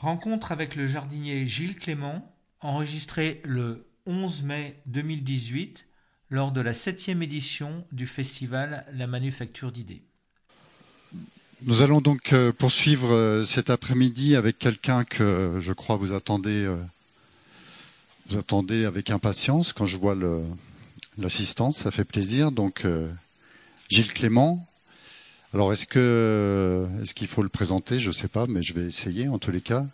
Rencontre avec le jardinier Gilles Clément, enregistrée le 11 mai 2018 lors de la septième édition du festival La Manufacture d'idées. Nous allons donc euh, poursuivre euh, cet après-midi avec quelqu'un que je crois vous attendez, euh, vous attendez avec impatience quand je vois l'assistance, ça fait plaisir. Donc Gilles Clément. Alors est-ce que est-ce qu'il faut le présenter? Je ne sais pas, mais je vais essayer en tous les cas.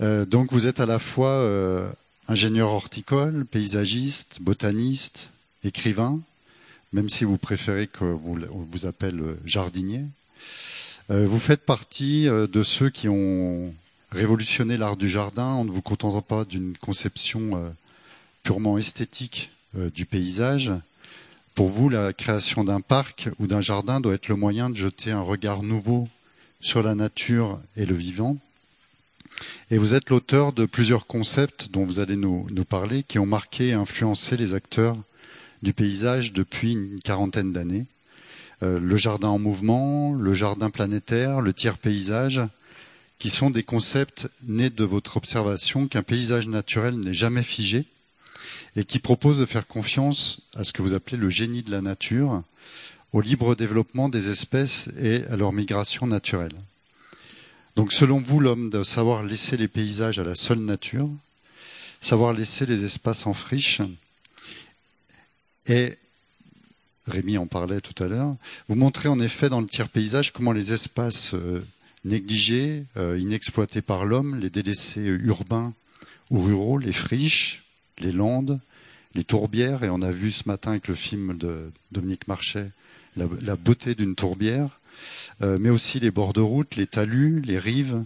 donc vous êtes à la fois ingénieur horticole, paysagiste, botaniste, écrivain, même si vous préférez que vous vous appelle jardinier. Euh, vous faites partie euh, de ceux qui ont révolutionné l'art du jardin en ne vous contentant pas d'une conception euh, purement esthétique du paysage. Pour vous, la création d'un parc ou d'un jardin doit être le moyen de jeter un regard nouveau sur la nature et le vivant. Et vous êtes l'auteur de plusieurs concepts dont vous allez nous, parler, qui ont marqué et influencé les acteurs du paysage depuis une quarantaine d'années. Euh, le jardin en mouvement, le jardin planétaire, le tiers paysage, qui sont des concepts nés de votre observation qu'un paysage naturel n'est jamais figé et qui proposent de faire confiance à ce que vous appelez le génie de la nature, au libre développement des espèces et à leur migration naturelle. Donc selon vous, l'homme doit savoir laisser les paysages à la seule nature, savoir laisser les espaces en friche et Rémi en parlait tout à l'heure. Vous montrez en effet dans le tiers paysage comment les espaces euh, négligés, euh, inexploités par l'homme, les délaissés urbains ou ruraux, les friches, les landes, les tourbières, et on a vu ce matin avec le film de Dominique Marchais la, beauté d'une tourbière, euh, mais aussi les bords de route, les talus, les rives,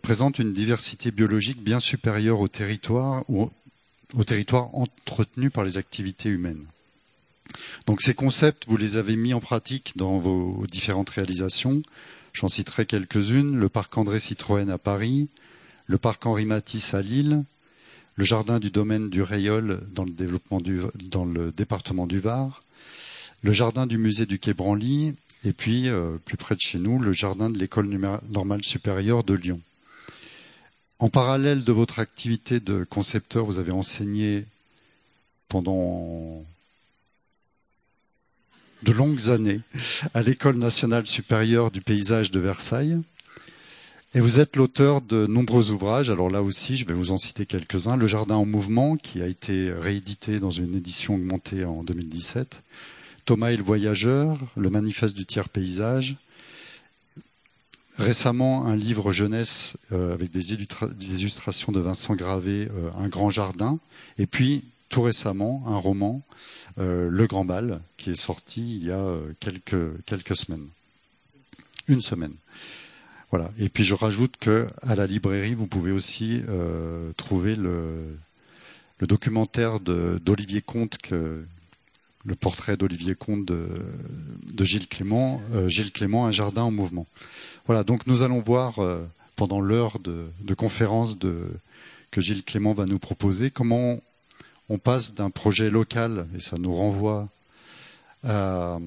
présentent une diversité biologique bien supérieure au territoire ou au territoire entretenu par les activités humaines. Donc ces concepts, vous les avez mis en pratique dans vos différentes réalisations. J'en citerai quelques-unes. Le parc André Citroën à Paris, le parc Henri Matisse à Lille, le jardin du domaine du Rayol dans le, développement du, dans le département du Var, le jardin du musée du Quai Branly, et puis, euh, plus près de chez nous, le jardin de l'école normale supérieure de Lyon. En parallèle de votre activité de concepteur, vous avez enseigné pendant de longues années à l'École nationale supérieure du paysage de Versailles. Et vous êtes l'auteur de nombreux ouvrages. Alors là aussi, je vais vous en citer quelques-uns. Le Jardin en mouvement, qui a été réédité dans une édition augmentée en 2017. Thomas et le voyageur, le manifeste du tiers paysage. Récemment, un livre jeunesse euh, avec des, illustrations de Vincent Gravé, euh, Un grand jardin. Et puis, tout récemment, un roman euh, Le Grand Bal, qui est sorti il y a quelques, quelques semaines. Une semaine. Et puis je rajoute que à la librairie, vous pouvez aussi euh, trouver le, documentaire d'Olivier Comte, le portrait d'Olivier Comte de, Gilles Clément, Gilles Clément, un jardin en mouvement. Voilà. Donc nous allons voir pendant l'heure de, conférence que Gilles Clément va nous proposer comment on passe d'un projet local, et ça nous renvoie à,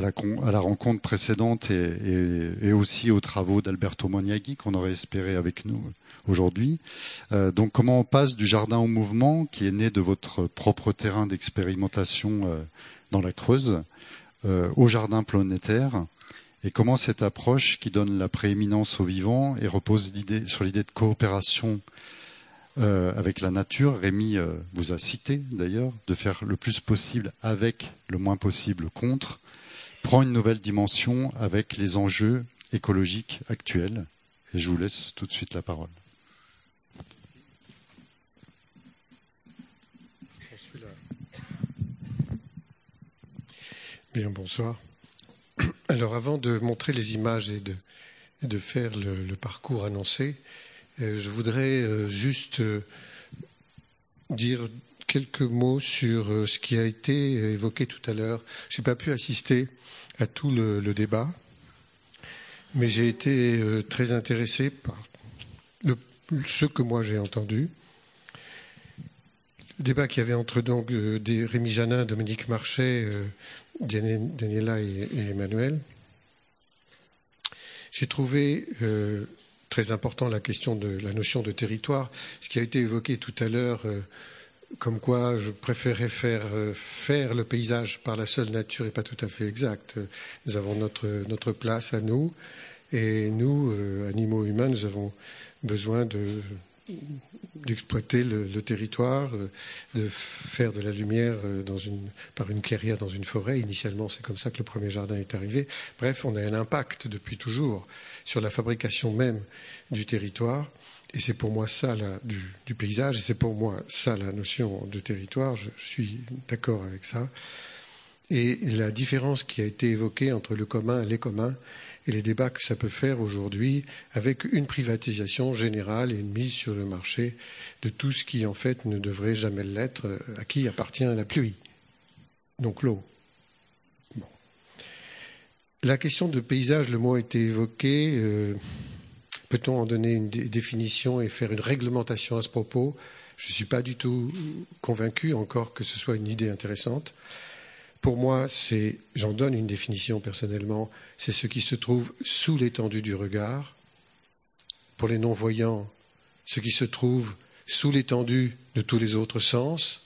la, rencontre précédente et, aussi aux travaux d'Alberto Moniaghi qu'on aurait espéré avec nous aujourd'hui. Euh, donc comment on passe du jardin au mouvement, qui est né de votre propre terrain d'expérimentation euh, dans la Creuse, euh, au jardin planétaire, et comment cette approche qui donne la prééminence au vivant et repose sur l'idée de coopération euh, avec la nature. Rémi euh, vous a cité d'ailleurs de faire le plus possible avec, le moins possible contre, prend une nouvelle dimension avec les enjeux écologiques actuels. Et je vous laisse tout de suite la parole. Bien, bonsoir. Alors avant de montrer les images et de, faire le parcours annoncé, je voudrais euh, juste euh, dire quelques mots sur ce qui a été évoqué tout à l'heure. Je n'ai pas pu assister à tout le, débat, mais j'ai été très intéressé par ce que moi j'ai entendu. Le débat qu'il y avait entre donc Rémi Janin, Dominique Marchais, Daniela et, Emmanuel. J'ai trouvé très important la question de la notion de territoire. Ce qui a été évoqué tout à l'heure, euh, comme quoi je préférais faire euh, faire le paysage par la seule nature et pas tout à fait exact. Nous avons notre notre place à nous et nous, euh, animaux humains, nous avons besoin de d'exploiter le, territoire, euh, de faire de la lumière euh, par une clairière dans une forêt. Initialement, c'est comme ça que le premier jardin est arrivé. Bref, on a un impact depuis toujours sur la fabrication même du territoire. Et c'est pour moi ça du, du, paysage, et c'est pour moi ça la notion de territoire. je suis d'accord avec ça. Et la différence qui a été évoquée entre le commun et les communs et les débats que ça peut faire aujourd'hui avec une privatisation générale et une mise sur le marché de tout ce qui en fait ne devrait jamais l'être, à qui appartient la pluie, donc l'eau. Bon. La question de paysage, le mot a été évoqué. Euh, peut-on en donner une définition et faire une réglementation à ce propos? Je ne suis pas du tout convaincu encore que ce soit une idée intéressante. Pour moi, j'en donne une définition personnellement, c'est ce qui se trouve sous l'étendue du regard. Pour les non-voyants, ce qui se trouve sous l'étendue de tous les autres sens.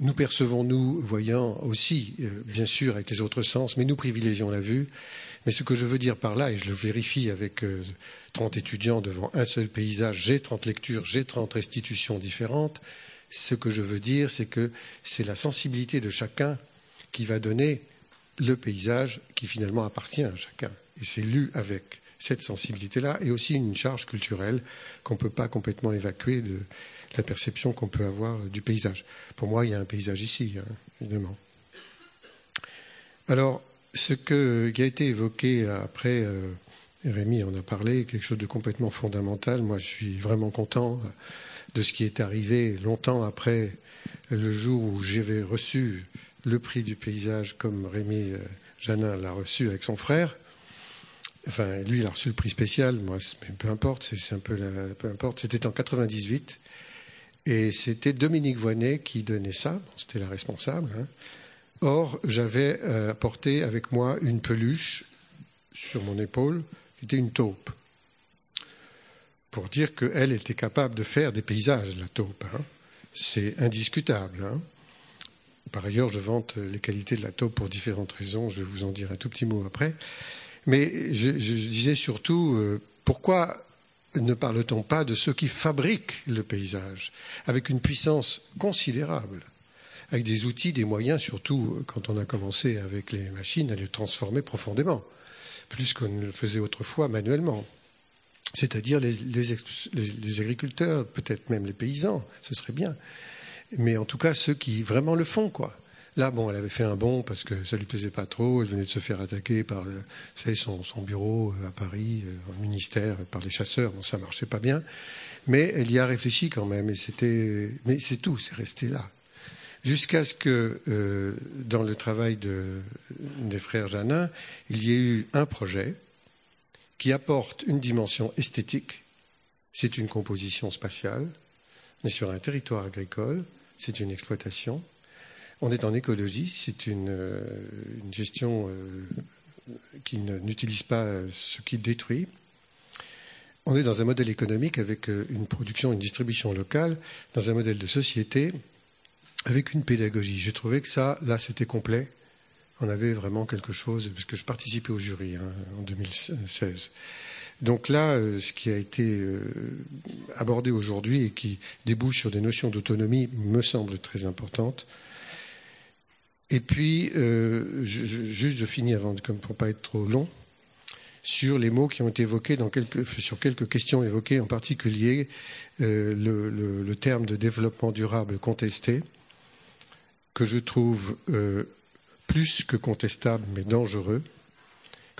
Nous percevons, nous, voyants aussi, euh, bien sûr, avec les autres sens, mais nous privilégions la vue. Mais ce que je veux dire par là, et je le vérifie avec euh, 30 étudiants devant un seul paysage, j'ai 30 lectures, j'ai 30 restitutions différentes, ce que je veux dire, c'est que c'est la sensibilité de chacun qui va donner le paysage qui finalement appartient à chacun. Et c'est lu avec cette sensibilité-là et aussi une charge culturelle qu'on ne peut pas complètement évacuer de la perception qu'on peut avoir du paysage. Pour moi, il y a un paysage ici, hein, évidemment. Alors, ce qui a été évoqué après, euh, Rémi en a parlé, quelque chose de complètement fondamental. Moi, je suis vraiment content de ce qui est arrivé longtemps après le jour où j'avais reçu le prix du paysage comme Rémi euh, Janin l'a reçu avec son frère. Enfin, lui, il a reçu le prix spécial. Moi, peu importe, c'est un peu, importe. C'était en 98. Et c'était Dominique Voinet qui donnait ça. c'était la responsable. Hein. Or, j'avais euh, apporté avec moi une peluche sur mon épaule qui était une taupe. Pour dire qu'elle était capable de faire des paysages, la taupe. Hein. C'est indiscutable. Hein. Par ailleurs, je vante les qualités de la taupe pour différentes raisons. Je vais vous en dire un tout petit mot après. Mais je, disais surtout, euh, pourquoi ne parle-t-on pas de ceux qui fabriquent le paysage avec une puissance considérable, avec des outils, des moyens, surtout quand on a commencé avec les machines à les transformer profondément, plus qu'on ne le faisait autrefois manuellement c'est-à-dire les, agriculteurs, peut-être même les paysans, ce serait bien, mais en tout cas ceux qui vraiment le font, quoi. Là, bon, elle avait fait un bond parce que ça lui plaisait pas trop. Elle venait de se faire attaquer par, vous savez, son, son bureau euh, à Paris, euh, au ministère, par les chasseurs. Bon, ça marchait pas bien, mais elle y a réfléchi quand même. Et c'était, mais c'est tout, c'est resté là, jusqu'à ce que euh, dans le travail de, des frères Janin, il y ait eu un projet qui apporte une dimension esthétique. C'est une composition spatiale. On est sur un territoire agricole c'est une exploitation. On est en écologie, c'est une, euh, gestion euh, qui n'utilise pas ce qui détruit. On est dans un modèle économique avec euh, une production, une distribution locale, dans un modèle de société avec une pédagogie. J'ai trouvé que ça, là, c'était complet. On avait vraiment quelque chose, parce que je participais au jury hein, en 2016. Donc là, euh, ce qui a été euh, abordé aujourd'hui et qui débouche sur des notions d'autonomie me semble très importante. Et puis, euh, juste je finis avant, comme pour pas être trop long, sur les mots qui ont été évoqués dans quelques, sur quelques questions évoquées, en particulier le, le, terme de développement durable contesté, que je trouve plus que contestable mais dangereux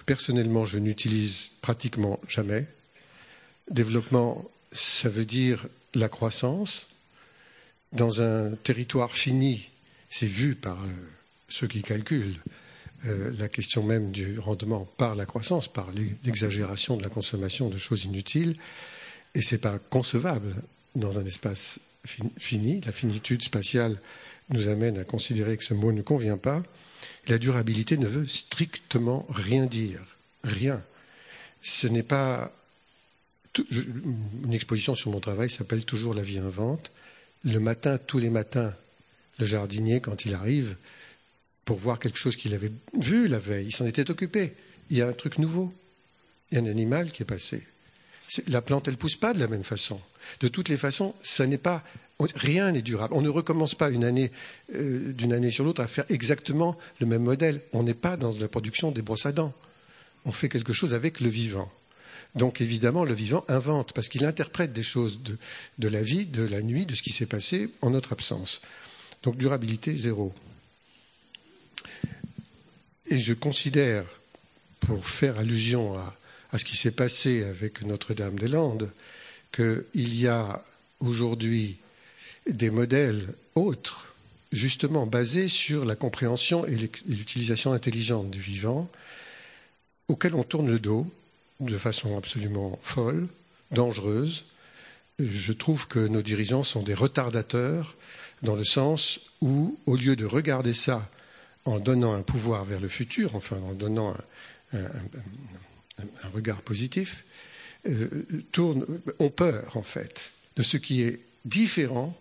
personnellement je n'utilise pratiquement jamais. Développement, ça veut dire la croissance. Dans un territoire fini, c'est vu par euh, ceux qui calculent euh, la question même du rendement par la croissance, par l'exagération de la consommation de choses inutiles, et c'est pas concevable dans un espace fini. La finitude spatiale nous amène à considérer que ce mot ne convient pas. La durabilité ne veut strictement rien dire. Rien. Ce n'est pas une exposition sur mon travail s'appelle Toujours la vie invente. Le matin, tous les matins, le jardinier, quand il arrive, pour voir quelque chose qu'il avait vu la veille, il s'en était occupé. Il y a un truc nouveau. Il y a un animal qui est passé. La plante, elle pousse pas de la même façon. De toutes les façons, ça n'est pas rien n'est durable. On ne recommence pas une année euh, d'une année sur l'autre à faire exactement le même modèle. On n'est pas dans la production des brosses à dents. On fait quelque chose avec le vivant. Donc évidemment, le vivant invente, parce qu'il interprète des choses de, la vie, de la nuit, de ce qui s'est passé en notre absence. Donc durabilité zéro. Et je considère, pour faire allusion à, à ce qui s'est passé avec Notre-Dame-des-Landes, qu'il y a aujourd'hui des modèles autres, justement basés sur la compréhension et l'utilisation intelligente du vivant, auxquels on tourne le dos, de façon absolument folle, dangereuse. Je trouve que nos dirigeants sont des retardateurs dans le sens où, au lieu de regarder ça en donnant un pouvoir vers le futur, enfin en donnant un, regard positif, euh, ont peur en fait de ce qui est différent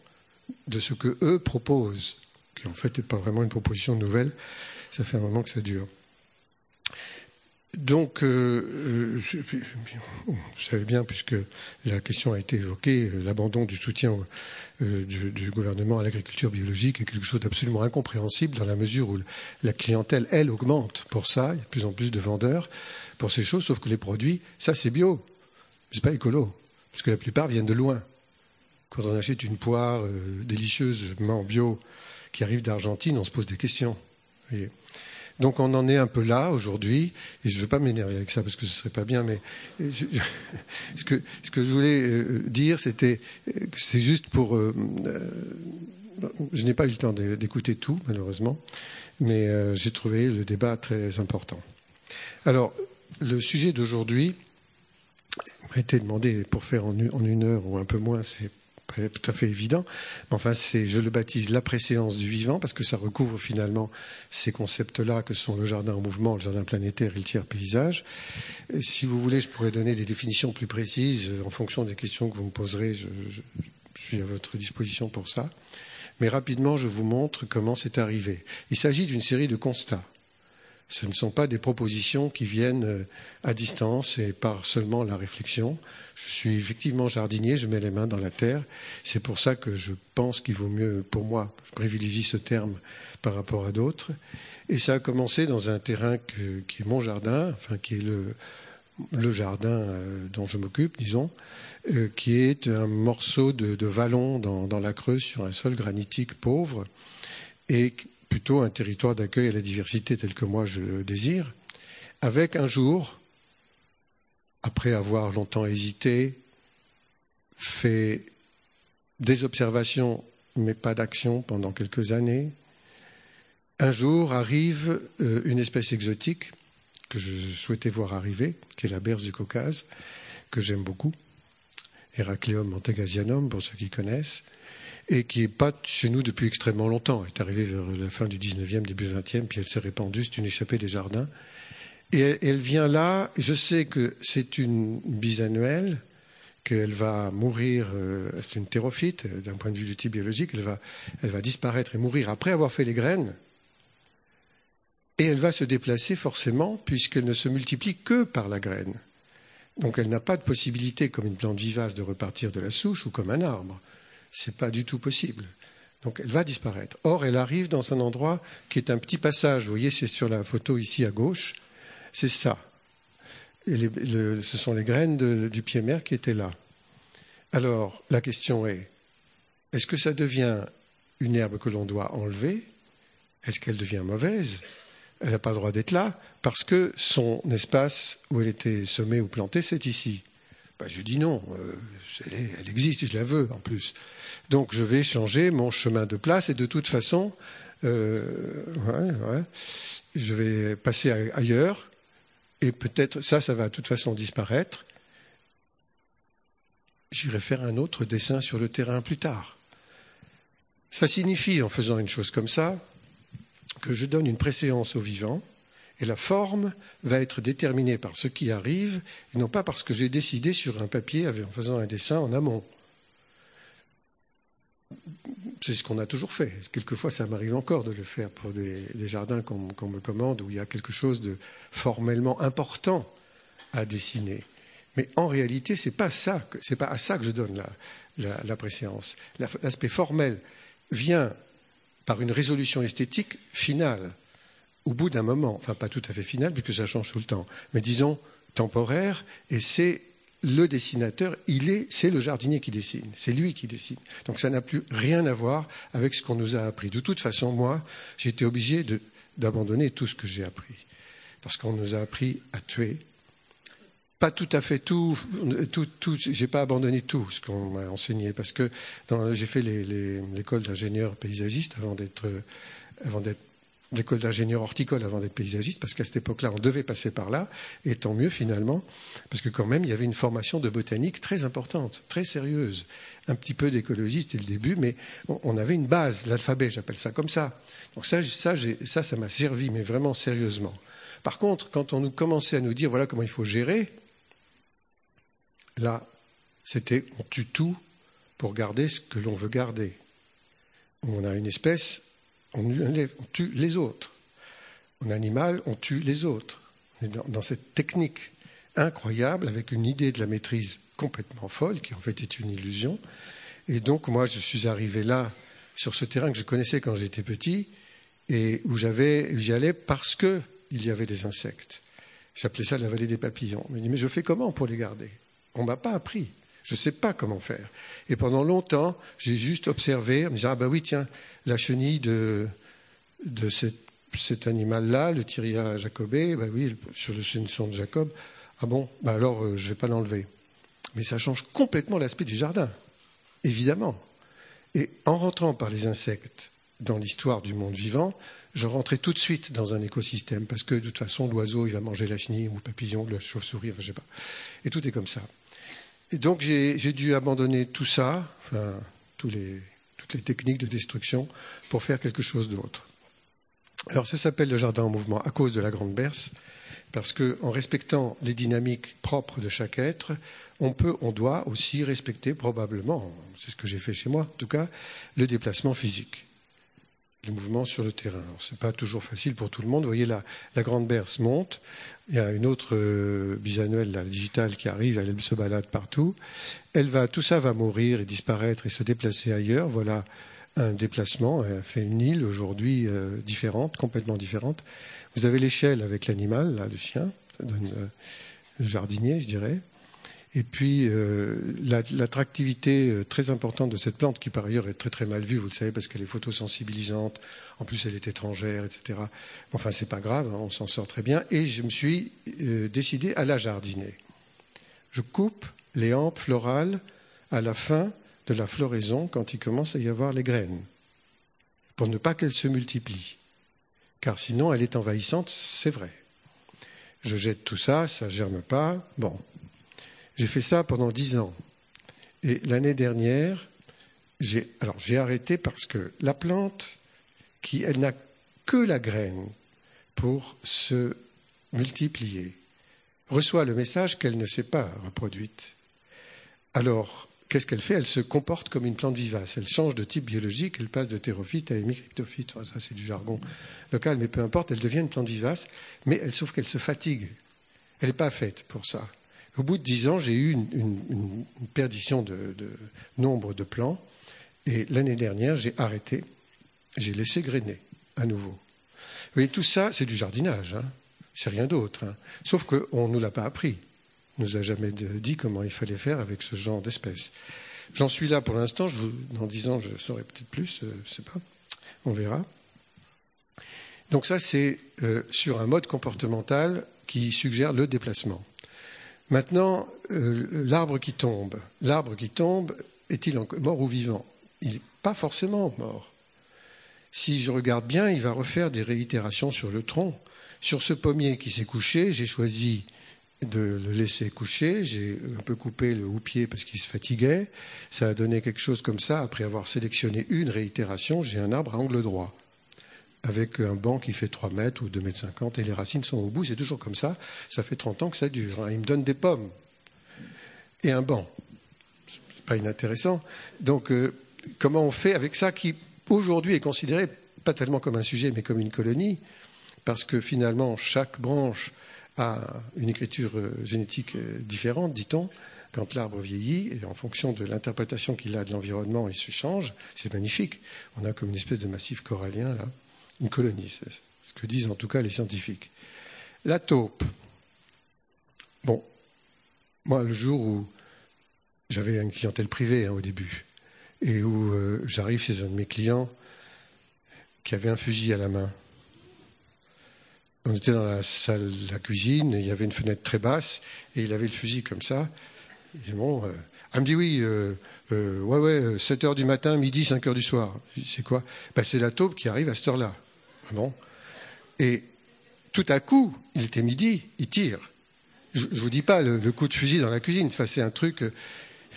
de ce que eux proposent, qui en fait n'est pas vraiment une proposition nouvelle. Ça fait un moment que ça dure. Donc, euh, je, vous savez bien, puisque la question a été évoquée, euh, l'abandon du soutien euh, du, gouvernement à l'agriculture biologique est quelque chose d'absolument incompréhensible dans la mesure où la clientèle, elle, augmente pour ça. Il y a de plus en plus de vendeurs pour ces choses, sauf que les produits, ça c'est bio, c'est pas écolo, parce que la plupart viennent de loin. Quand on achète une poire délicieusement bio qui arrive d'Argentine, on se pose des questions. Voyez. Donc on en est un peu là aujourd'hui, et je ne veux pas m'énerver avec ça parce que ce serait pas bien, mais ce, que, ce que je voulais euh, dire, c'était que c'est juste pour... Euh, euh, je n'ai pas eu le temps d'écouter tout, malheureusement, mais j'ai trouvé le débat très important. Alors, le sujet d'aujourd'hui m'a été demandé pour faire en une heure ou un peu moins, c'est tout à fait évident. Enfin, c'est, je le baptise la préséance du vivant parce que ça recouvre finalement ces concepts-là que sont le jardin en mouvement, le jardin planétaire et le tiers paysage. si vous voulez, je pourrais donner des définitions plus précises en fonction des questions que vous me poserez. Je suis à votre disposition pour ça. Mais rapidement, je vous montre comment c'est arrivé. Il s'agit d'une série de constats. Ce ne sont pas des propositions qui viennent euh, à distance et par seulement la réflexion. Je suis effectivement jardinier, je mets les mains dans la terre. C'est pour ça que je pense qu'il vaut mieux, pour moi, je privilégie ce terme par rapport à d'autres. Et ça a commencé dans un terrain qui est mon jardin, enfin qui est le, jardin euh, dont je m'occupe, disons, euh, qui est un morceau de, de vallon dans, dans, la Creuse sur un sol granitique pauvre et plutôt un territoire d'accueil à la diversité tel que moi je le désire, avec un jour, après avoir longtemps hésité, fait des observations mais pas d'action pendant quelques années, un jour arrive euh, une espèce exotique que je souhaitais voir arriver, qui est la berce du Caucase, que j'aime beaucoup, Heracleum montagasianum pour ceux qui connaissent, et qui est pas chez nous depuis extrêmement longtemps. Elle est arrivée vers la fin du 19e, début 20e, puis elle s'est répandue, c'est une échappée des jardins. Et elle, vient là, je sais que c'est une bisannuelle, qu'elle va mourir, euh, c'est une thérophyte, d'un point de vue du type biologique, elle va, elle va disparaître et mourir après avoir fait les graines. Et elle va se déplacer forcément, puisqu'elle ne se multiplie que par la graine. Donc elle n'a pas de possibilité, comme une plante vivace, de repartir de la souche ou comme un arbre n'est pas du tout possible. Donc elle va disparaître. Or, elle arrive dans un endroit qui est un petit passage. Vous voyez, c'est sur la photo ici à gauche. C'est ça. ce sont les graines du pied mère qui étaient là. Alors, la question est, est-ce que ça devient une herbe que l'on doit enlever? Est-ce qu'elle devient mauvaise? Elle n'a pas le droit d'être là parce que son espace où elle était semée ou plantée, c'est ici. Ben, je dis non, euh, elle, elle, existe et je la veux en plus. Donc je vais changer mon chemin de place et de toute façon, euh, je vais passer ailleurs et peut-être ça, ça va de toute façon disparaître. J'irai faire un autre dessin sur le terrain plus tard. Ça signifie, en faisant une chose comme ça, que je donne une préséance au vivant Et la forme va être déterminée par ce qui arrive, et non pas parce que j'ai décidé sur un papier en faisant un dessin en amont. C'est ce qu'on a toujours fait. Quelquefois, ça m'arrive encore de le faire pour des, jardins qu'on me commande où il y a quelque chose de formellement important à dessiner. Mais en réalité, c'est pas pas à ça que je donne la, la préséance. L'aspect formel vient par une résolution esthétique finale, au bout d'un moment, enfin pas tout à fait finale, puisque ça change tout le temps, mais disons temporaire, et c'est le dessinateur, il est, c'est le jardinier qui dessine, c'est lui qui dessine. Donc ça n'a plus rien à voir avec ce qu'on nous a appris. De toute façon, moi, j'ai été obligé d'abandonner tout ce que j'ai appris, parce qu'on nous a appris à tuer. Pas tout à fait tout, tout, tout j'ai pas abandonné tout ce qu'on m'a enseigné, parce que j'ai fait l'école d'ingénieur paysagiste avant d'être avant d'être l'école d'ingénieur horticole avant d'être paysagiste, parce qu'à cette époque-là, on devait passer par là, et tant mieux finalement, parce que quand même, il y avait une formation de botanique très importante, très sérieuse. Un petit peu d'écologie, c'était le début, mais on avait une base, l'alphabet, j'appelle ça comme ça. Donc ça, ça, ça, ça m'a servi, mais vraiment sérieusement. Par contre, quand on nous commençait à nous dire, voilà comment il faut gérer, là, c'était, on tue tout pour garder ce que l'on veut garder. On a une espèce, on, tue les autres. En animal, on tue les autres. On est dans, cette technique incroyable, avec une idée de la maîtrise complètement folle, qui en fait est une illusion. Et donc, moi, je suis arrivé là, sur ce terrain que je connaissais quand j'étais petit, et où j'y allais parce qu'il y avait des insectes. J'appelais ça la vallée des papillons. Je me dis, mais je fais comment pour les garder On ne m'a pas appris. Je ne sais pas comment faire. Et pendant longtemps, j'ai juste observé en me disant, ah ben oui, tiens, la chenille de, cet animal-là, le Tyria jacobé, ben oui, sur le son de Jacob, ah bon, ben alors euh, je ne vais pas l'enlever. Mais ça change complètement l'aspect du jardin, évidemment. Et en rentrant par les insectes dans l'histoire du monde vivant, je rentrais tout de suite dans un écosystème, parce que de toute façon, l'oiseau, il va manger la chenille ou le papillon, la chauve-souris, enfin, je sais pas. Et tout est comme ça. Et donc j'ai dû abandonner tout ça, enfin toutes les techniques de destruction, pour faire quelque chose d'autre. Alors ça s'appelle le jardin en mouvement à cause de la grande berce, parce qu'en respectant les dynamiques propres de chaque être, on peut, on doit aussi respecter probablement, c'est ce que j'ai fait chez moi en tout cas, le déplacement physique le mouvement sur le terrain. Ce n'est pas toujours facile pour tout le monde. Vous voyez, la, la grande berce monte. Il y a une autre euh, bisannuelle, la digitale, qui arrive. Elle se balade partout. Elle va, tout ça va mourir et disparaître et se déplacer ailleurs. Voilà un déplacement. Elle fait une île aujourd'hui euh, différente, complètement différente. Vous avez l'échelle avec l'animal, là, le chien. Ça donne euh, le jardinier, je dirais. Et puis euh, l'attractivité euh, très importante de cette plante, qui par ailleurs est très très mal vue, vous le savez, parce qu'elle est photosensibilisante, en plus elle est étrangère, etc. Enfin, c'est pas grave, hein, on s'en sort très bien. Et je me suis euh, décidé à la jardiner. Je coupe les hampes florales à la fin de la floraison, quand il commence à y avoir les graines, pour ne pas qu'elles se multiplient. Car sinon, elle est envahissante, c'est vrai. Je jette tout ça, ça germe pas. Bon, j'ai fait ça pendant dix ans. Et l'année dernière, j'ai, alors j'ai arrêté parce que la plante, qui elle n'a que la graine pour se multiplier, reçoit le message qu'elle ne s'est pas reproduite. Alors, qu'est-ce qu'elle fait? Elle se comporte comme une plante vivace. Elle change de type biologique, elle passe de thérophyte à hémicryptophyte. ça, c'est du jargon local, mais peu importe, elle devient une plante vivace, mais elle, sauf qu'elle se fatigue. Elle n'est pas faite pour ça. Au bout de dix ans, j'ai eu une, perdition de, nombre de plants. Et l'année dernière, j'ai arrêté. J'ai laissé grainer à nouveau. Vous voyez, tout ça, c'est du jardinage. Hein. C'est rien d'autre. Hein. Sauf qu'on ne nous l'a pas appris. On nous a jamais dit comment il fallait faire avec ce genre d'espèces. J'en suis là pour l'instant. Dans dix ans, je saurai peut-être plus. Euh, je ne sais pas. On verra. Donc ça, c'est euh, sur un mode comportemental qui suggère le déplacement. Maintenant, euh, l'arbre qui tombe. L'arbre qui tombe, est-il mort ou vivant? Il n'est pas forcément mort. Si je regarde bien, il va refaire des réitérations sur le tronc. Sur ce pommier qui s'est couché, j'ai choisi de le laisser coucher. J'ai un peu coupé le houppier parce qu'il se fatiguait. Ça a donné quelque chose comme ça. Après avoir sélectionné une réitération, j'ai un arbre à angle droit. Avec un banc qui fait 3 mètres ou 2 mètres 50 et les racines sont au bout. C'est toujours comme ça. Ça fait 30 ans que ça dure. Hein. Il me donne des pommes et un banc. C'est pas inintéressant. Donc, euh, comment on fait avec ça qui, aujourd'hui, est considéré pas tellement comme un sujet, mais comme une colonie, parce que finalement, chaque branche a une écriture euh, génétique euh, différente, dit-on, quand l'arbre vieillit, et en fonction de l'interprétation qu'il a de l'environnement, il se change. C'est magnifique. On a comme une espèce de massif corallien, là, une colonie, c'est ce que disent en tout cas les scientifiques. La taupe. Bon, moi, le jour où j'avais une clientèle privée hein, au début, et où euh, j'arrive chez un de mes clients qui avait un fusil à la main. On était dans la salle la cuisine, il y avait une fenêtre très basse, et il avait le fusil comme ça. Et bon, euh, elle me dit oui, euh, ouais, 7 heures du matin, midi, 5 heures du soir. C'est quoi? Ben, C'est la taupe qui arrive à cette heure-là. Bon Et tout à coup, il était midi, il tire. Je, ne vous dis pas le, coup de fusil dans la cuisine. Enfin, c'est un truc.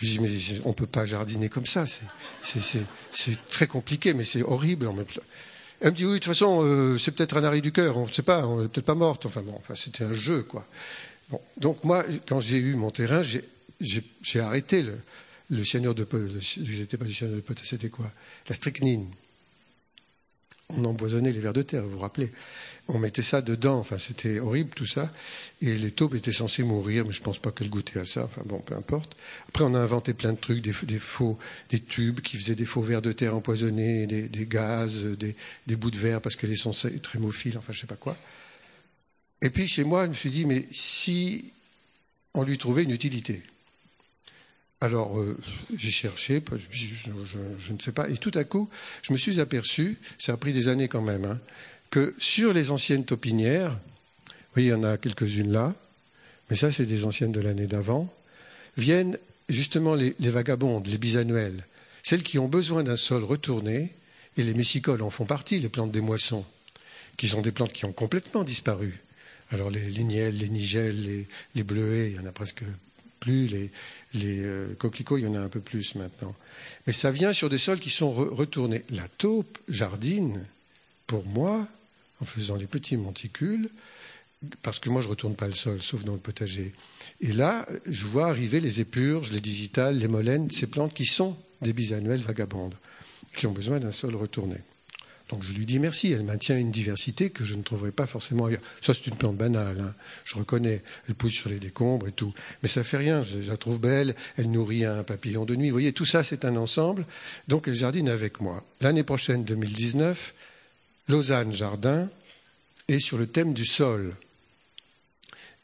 Je dis mais on peut pas jardiner comme ça. C'est très compliqué, mais c'est horrible. Elle me dit oui, de toute façon, c'est peut-être un arrêt du cœur. On ne sait pas. On n'est peut-être pas morte. Enfin bon, enfin c'était un jeu quoi. Bon, donc moi, quand j'ai eu mon terrain, j'ai arrêté le, le cyanure de. C'était pas du cyanure de potasse, c'était quoi? La strychnine. On empoisonnait les vers de terre, vous vous rappelez On mettait ça dedans, enfin c'était horrible tout ça. Et les taupes étaient censées mourir, mais je pense pas qu'elles goûtaient à ça. Enfin bon, peu importe. Après, on a inventé plein de trucs, des, des faux, des tubes qui faisaient des faux vers de terre empoisonnés, des, des gaz, des, des, bouts de verre parce que les sont trémophiles, enfin je sais pas quoi. Et puis chez moi, je me suis dit, mais si on lui trouvait une utilité alors, euh, j'ai cherché, je, ne sais pas, et tout à coup, je me suis aperçu, ça a pris des années quand même, hein, que sur les anciennes taupinières, oui, il y en a quelques-unes là, mais ça, c'est des anciennes de l'année d'avant, viennent justement les, les, vagabondes, les bisannuelles, celles qui ont besoin d'un sol retourné, et les messicoles en font partie, les plantes des moissons, qui sont des plantes qui ont complètement disparu. Alors les lignelles, les nigelles, les, les bleuets, il y en a presque plus, les, les euh, coquelicots, il y en a un peu plus maintenant. Mais ça vient sur des sols qui sont retournés. La taupe jardine, pour moi, en faisant les petits monticules, parce que moi je ne retourne pas le sol, sauf dans le potager. Et là, je vois arriver les épurges, les digitales, les molènes, ces plantes qui sont des bisannuelles vagabondes, qui ont besoin d'un sol retourné. Donc je lui dis merci, elle maintient une diversité que je ne trouverai pas forcément ailleurs. Ça c'est une plante banale, hein. je reconnais, elle pousse sur les décombres et tout, mais ça fait rien, je, la trouve belle, elle nourrit un papillon de nuit, vous voyez, tout ça c'est un ensemble, donc elle jardine avec moi. L'année prochaine, 2019, Lausanne Jardin, est sur le thème du sol.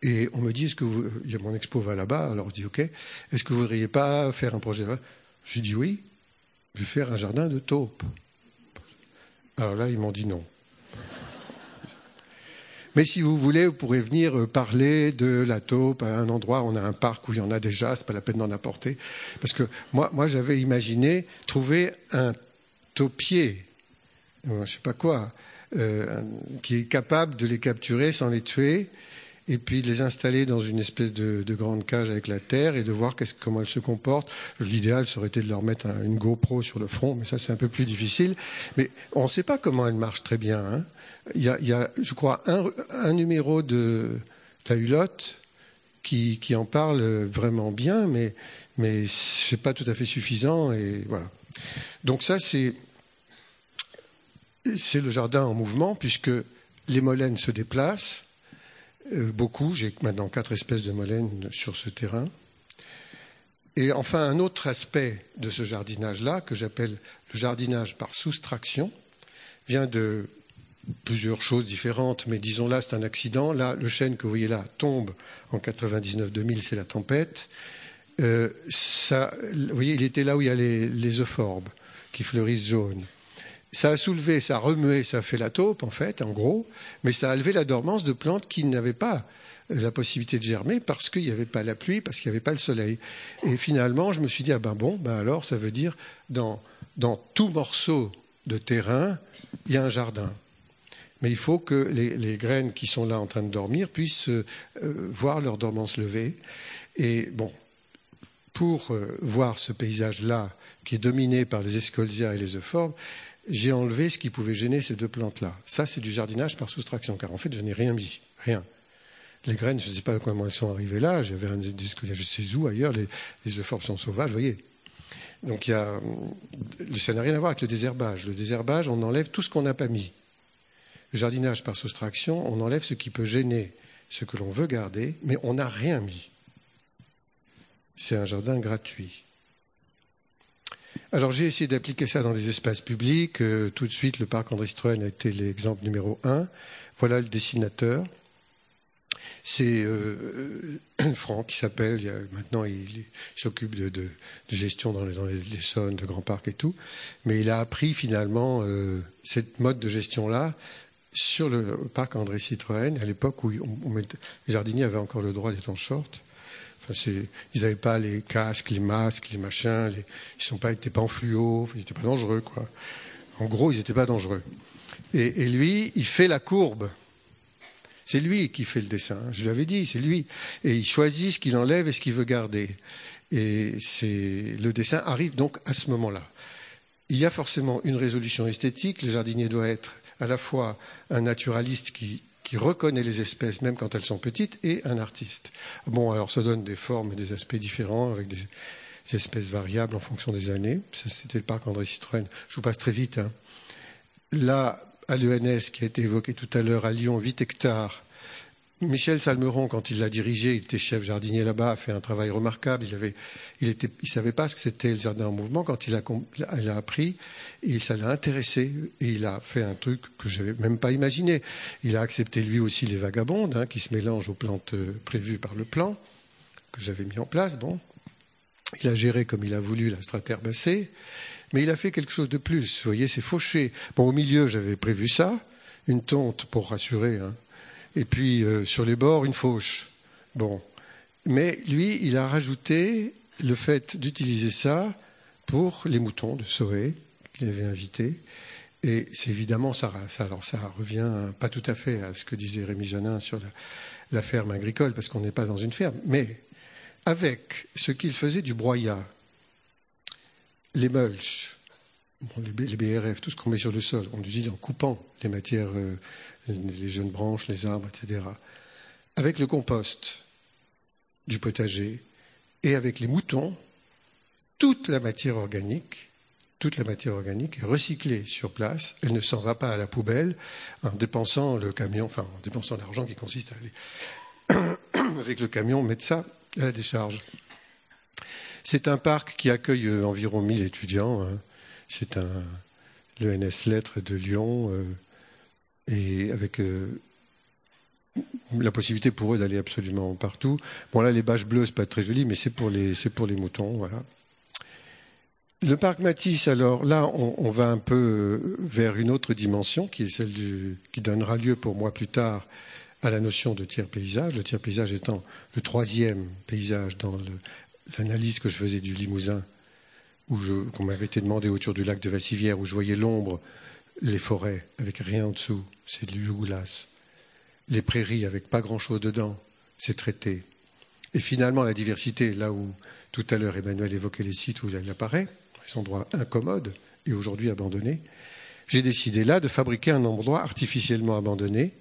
Et on me dit, est-ce que vous, mon expo va là-bas, alors je dis ok, est-ce que vous voudriez pas faire un projet? Je dis oui, je vais faire un jardin de taupes. Alors là, ils m'ont dit non. Mais si vous voulez, vous pourrez venir euh, parler de la taupe à un endroit où on a un parc où il y en a déjà, c'est pas la peine d'en apporter. Parce que moi, moi j'avais imaginé trouver un taupier, euh, je sais pas quoi, euh, qui est capable de les capturer sans les tuer et puis de les installer dans une espèce de, de, grande cage avec la terre et de voir comment elles se comportent. L'idéal serait été de leur mettre une GoPro sur le front, mais ça c'est un peu plus difficile. Mais on ne sait pas comment elles marchent très bien. Hein. Il, y a, je crois, un, numéro de la Hulotte qui, en parle vraiment bien, mais, mais c'est pas tout à fait suffisant. Donc ça c'est c'est le jardin en mouvement puisque les molènes se déplacent beaucoup. J'ai maintenant quatre espèces de molènes sur ce terrain. Et enfin, un autre aspect de ce jardinage-là, que j'appelle le jardinage par soustraction, vient de plusieurs choses différentes, mais disons là, c'est un accident. Là, le chêne que vous voyez là tombe en 99-2000, c'est la tempête. Euh, vous voyez, il était là où il y a les, les euphorbes qui fleurissent jaunes. Ça a soulevé, ça a remué, ça a fait la taupe, en fait, en gros, mais ça a levé la dormance de plantes qui n'avaient pas la possibilité de germer parce qu'il n'y avait pas la pluie, parce qu'il n'y avait pas le soleil. Et finalement, je me suis dit, ah ben bon, ben alors ça veut dire, dans, dans tout morceau de terrain, il y a un jardin. Mais il faut que les, graines qui sont là en train de dormir puissent euh, voir leur dormance levée. Et bon, pour euh, voir ce paysage-là, qui est dominé par les escolzias et les euphorbes, j'ai enlevé ce qui pouvait gêner ces deux plantes-là. Ça, c'est du jardinage par soustraction, car en fait, je n'ai rien mis, rien. Les graines, je ne sais pas comment elles sont arrivées là. J'avais un escolzias, je sais où ailleurs. Les, les euphorbes sont sauvages, vous voyez. Donc, il y a, ça n'a rien à voir avec le désherbage. Le désherbage, on enlève tout ce qu'on n'a pas mis. Le jardinage par soustraction, on enlève ce qui peut gêner ce que l'on veut garder, mais on n'a rien mis. C'est un jardin gratuit. Alors j'ai essayé d'appliquer ça dans des espaces publics. Euh, tout de suite, le parc André Citroën a été l'exemple numéro un. Voilà le dessinateur. C'est euh, Franck qui s'appelle. Maintenant, il, s'occupe de, gestion dans les, dans zones de grands parcs et tout. Mais il a appris finalement euh, cette mode de gestion-là sur le parc André Citroën, à l'époque où les jardiniers avaient encore le droit d'être en short. Ils n'avaient pas les casques, les masques, les machins. Ils n'étaient pas, en fluo. ils n'étaient pas dangereux, quoi. En gros, ils n'étaient pas dangereux. Et, lui, il fait la courbe. C'est lui qui fait le dessin. Je l'avais dit, c'est lui. Et il choisit ce qu'il enlève et ce qu'il veut garder. Et c'est le dessin arrive donc à ce moment-là. Il y a forcément une résolution esthétique. Le jardinier doit être à la fois un naturaliste qui, qui reconnaît les espèces même quand elles sont petites et un artiste. Bon, alors ça donne des formes et des aspects différents avec des, espèces variables en fonction des années. Ça, c'était le parc André Citroën. Je vous passe très vite. Hein. Là, à l'ENS, qui a été évoqué tout à l'heure, à Lyon, 8 hectares Michel Salmeron, quand il l'a dirigé, il était chef jardinier là-bas, a fait un travail remarquable. Il avait, il était, il savait pas ce que c'était le jardin en mouvement. Quand il a, il a appris, et ça l'a intéressé, et il a fait un truc que j'avais même pas imaginé. Il a accepté lui aussi les vagabondes, hein, qui se mélangent aux plantes euh, prévues par le plan que j'avais mis en place. Bon, il a géré comme il a voulu la straterbacée, mais il a fait quelque chose de plus. Vous voyez, c'est fauché. Bon, au milieu, j'avais prévu ça, une tonte pour rassurer. Hein, et puis euh, sur les bords une fauche. Bon, mais lui, il a rajouté le fait d'utiliser ça pour les moutons de Soré qu'il avait invité. Et c'est évidemment ça, ça, alors ça revient pas tout à fait à ce que disait Rémi Janin sur la, la ferme agricole, parce qu'on n'est pas dans une ferme, mais avec ce qu'il faisait du broyat, les mulches, les, BRF, tout ce qu'on met sur le sol, on l'utilise en coupant les matières, euh, les jeunes branches, les arbres, etc. Avec le compost du potager et avec les moutons, toute la matière organique, toute la matière organique est recyclée sur place. Elle ne s'en va pas à la poubelle en dépensant le camion, enfin en dépensant l'argent qui consiste à aller avec le camion mettre ça à la décharge. C'est un parc qui accueille euh, environ 1000 étudiants. Hein. C'est un l'ENS Lettres de Lyon euh, et avec euh, la possibilité pour eux d'aller absolument partout. Bon là les bâches bleues c'est pas très joli mais c'est pour les c'est pour les moutons voilà. Le parc Matisse, alors là, on, on, va un peu euh, vers une autre dimension qui est celle du, qui donnera lieu pour moi plus tard à la notion de tiers paysage. Le tiers paysage étant le troisième paysage dans l'analyse que je faisais du Limousin où qu'on m'avait été demandé autour du lac de Vassivière, où je voyais l'ombre, les forêts avec rien en dessous, c'est du glace. Les prairies avec pas grand-chose dedans, c'est traité. Et finalement, la diversité, là où tout à l'heure Emmanuel évoquait les sites où elle apparaît, des endroits incommodes et aujourd'hui abandonnés, j'ai décidé là de fabriquer un endroit artificiellement abandonné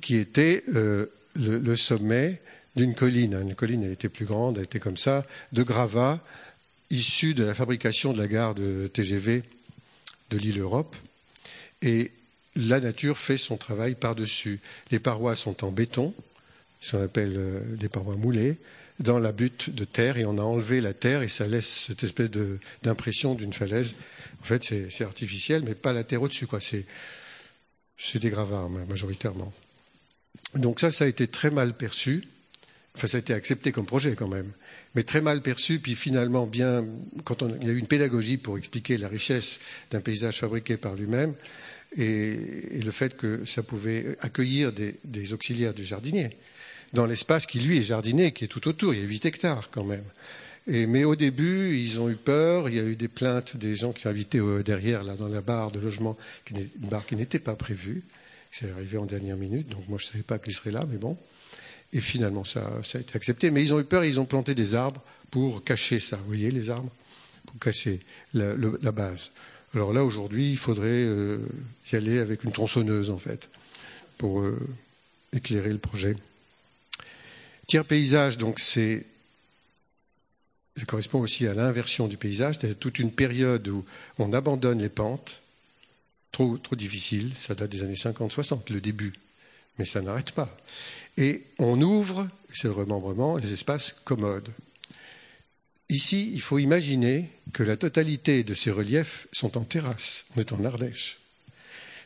qui était euh, le, le, sommet d'une colline. Une colline, elle était plus grande, elle était comme ça, de gravats issu de la fabrication de la gare de TGV de l'île Europe. Et la nature fait son travail par-dessus. Les parois sont en béton, ça appelle euh, des parois moulées, dans la butte de terre, et on a enlevé la terre, et ça laisse cette espèce d'impression d'une falaise. En fait, c'est artificiel, mais pas la terre au-dessus, quoi. C'est des gravats, majoritairement. Donc ça, ça a été très mal perçu. Enfin, ça a été accepté comme projet quand même, mais très mal perçu. Puis finalement, bien, quand on, il y a eu une pédagogie pour expliquer la richesse d'un paysage fabriqué par lui-même et, le fait que ça pouvait accueillir des, des auxiliaires du jardinier dans l'espace qui lui est jardiné, qui est tout autour. Il y a 8 hectares quand même. Et, mais au début, ils ont eu peur. Il y a eu des plaintes des gens qui ont habité derrière, là, dans la barre de logement, qui une barre qui n'était pas prévue. C'est arrivé en dernière minute, donc moi je ne savais pas qu'il serait là, mais bon. Et finalement, ça, a été accepté. Mais ils ont eu peur, ils ont planté des arbres pour cacher ça. Vous voyez les arbres Pour cacher la, la base. Alors là, aujourd'hui, il faudrait euh, y aller avec une tronçonneuse, en fait, pour euh, éclairer le projet. Tiers paysage, donc c'est ça correspond aussi à l'inversion du paysage, c'est toute une période où on abandonne les pentes, trop, trop difficile, ça date des années 50-60, le début, mais ça n'arrête pas. Et on ouvre, c'est le remembrement, les espaces commodes. Ici, il faut imaginer que la totalité de ces reliefs sont en terrasse. On est en Ardèche.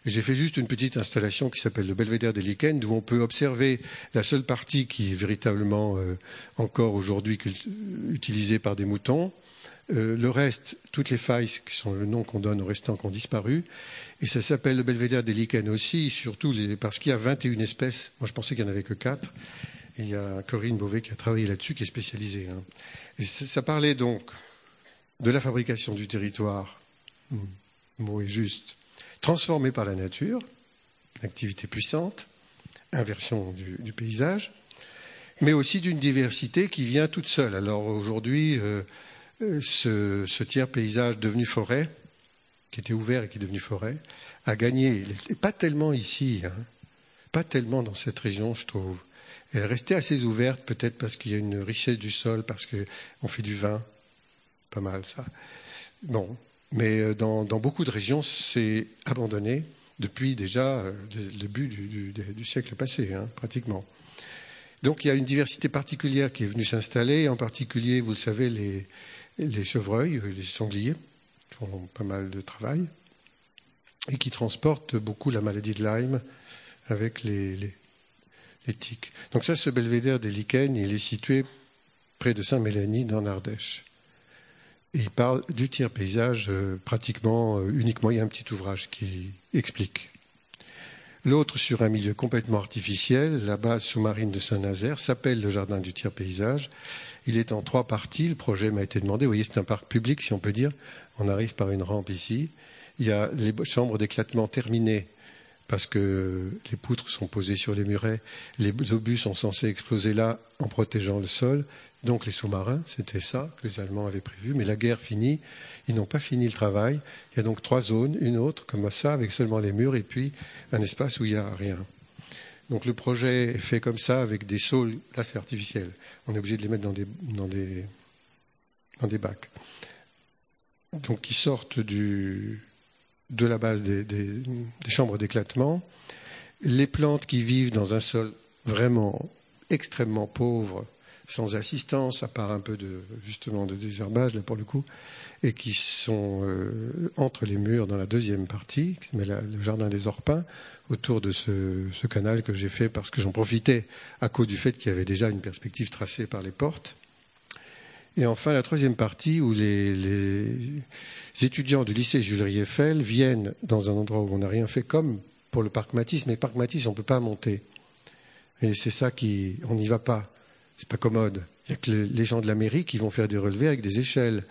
J'ai fait juste une petite installation qui s'appelle le belvédère des lichens, où on peut observer la seule partie qui est véritablement euh, encore aujourd'hui utilisée par des moutons. Euh, le reste, toutes les failles, qui sont le nom qu'on donne aux restants, qui ont disparu. Et ça s'appelle le belvédère des lichens aussi, surtout parce qu'il y a 21 espèces. Moi, je pensais qu'il n'y en avait que 4 il y a Corinne Beauvais qui a travaillé là-dessus, qui est spécialisée. Hein. Et ça parlait donc de la fabrication du territoire, hmm, mot est juste, transformé par la nature, une activité puissante, inversion du, paysage, mais aussi d'une diversité qui vient toute seule. Alors aujourd'hui, euh, euh, ce, tiers paysage devenu forêt, qui était ouvert et qui est devenu forêt, a gagné, pas tellement ici, hein, pas tellement dans cette région, je trouve, elle est restée assez ouverte, peut-être parce qu'il y a une richesse du sol, parce qu'on fait du vin. Pas mal, ça. Bon. Mais euh, dans, beaucoup de régions, c'est abandonné depuis déjà euh, le début du, siècle passé, hein, pratiquement. Donc il y a une diversité particulière qui est venue s'installer, en particulier, vous le savez, les, les chevreuils, les sangliers, qui font pas mal de travail, et qui transportent beaucoup la maladie de Lyme avec les, donc ça, ce belvédère des lichens, il est situé près de Saint-Mélanie, dans l'Ardèche. Il parle du tiers paysage euh, pratiquement euh, uniquement. Il y a un petit ouvrage qui explique. L'autre, sur un milieu complètement artificiel, la base sous-marine de Saint-Nazaire, s'appelle le jardin du tiers paysage. Il est en trois parties. Le projet m'a été demandé. Vous voyez, c'est un parc public, si on peut dire. On arrive par une rampe ici. Il y a les chambres d'éclatement terminées parce que les poutres sont posées sur les murets, les obus sont censés exploser là en protégeant le sol. Donc les sous-marins, c'était ça que les Allemands avaient prévu. Mais la guerre finit, ils n'ont pas fini le travail. Il y a donc trois zones, une autre comme ça, avec seulement les murs, et puis un espace où il n'y a rien. Donc le projet est fait comme ça, avec des saules. Là, c'est artificiel. On est obligé de les mettre dans des, dans des, dans des bacs. Donc qui sortent du, de la base des, chambres d'éclatement. Les plantes qui vivent dans un sol vraiment extrêmement pauvre, sans assistance, à part un peu de justement de désherbage là pour le coup, et qui sont euh, entre les murs dans la deuxième partie, le jardin des Orpins, autour de ce canal que j'ai fait parce que j'en profitais à cause du fait qu'il y avait déjà une perspective tracée par les portes. Et enfin, la troisième partie où les, les étudiants du lycée Jules Rieffel viennent dans un endroit où on n'a rien fait comme pour le parc Matisse, mais parc Matisse, on ne peut pas monter. Et c'est ça qui, on n'y va pas. C'est pas commode. Il y a que les gens de la mairie qui vont faire des relevés avec des échelles.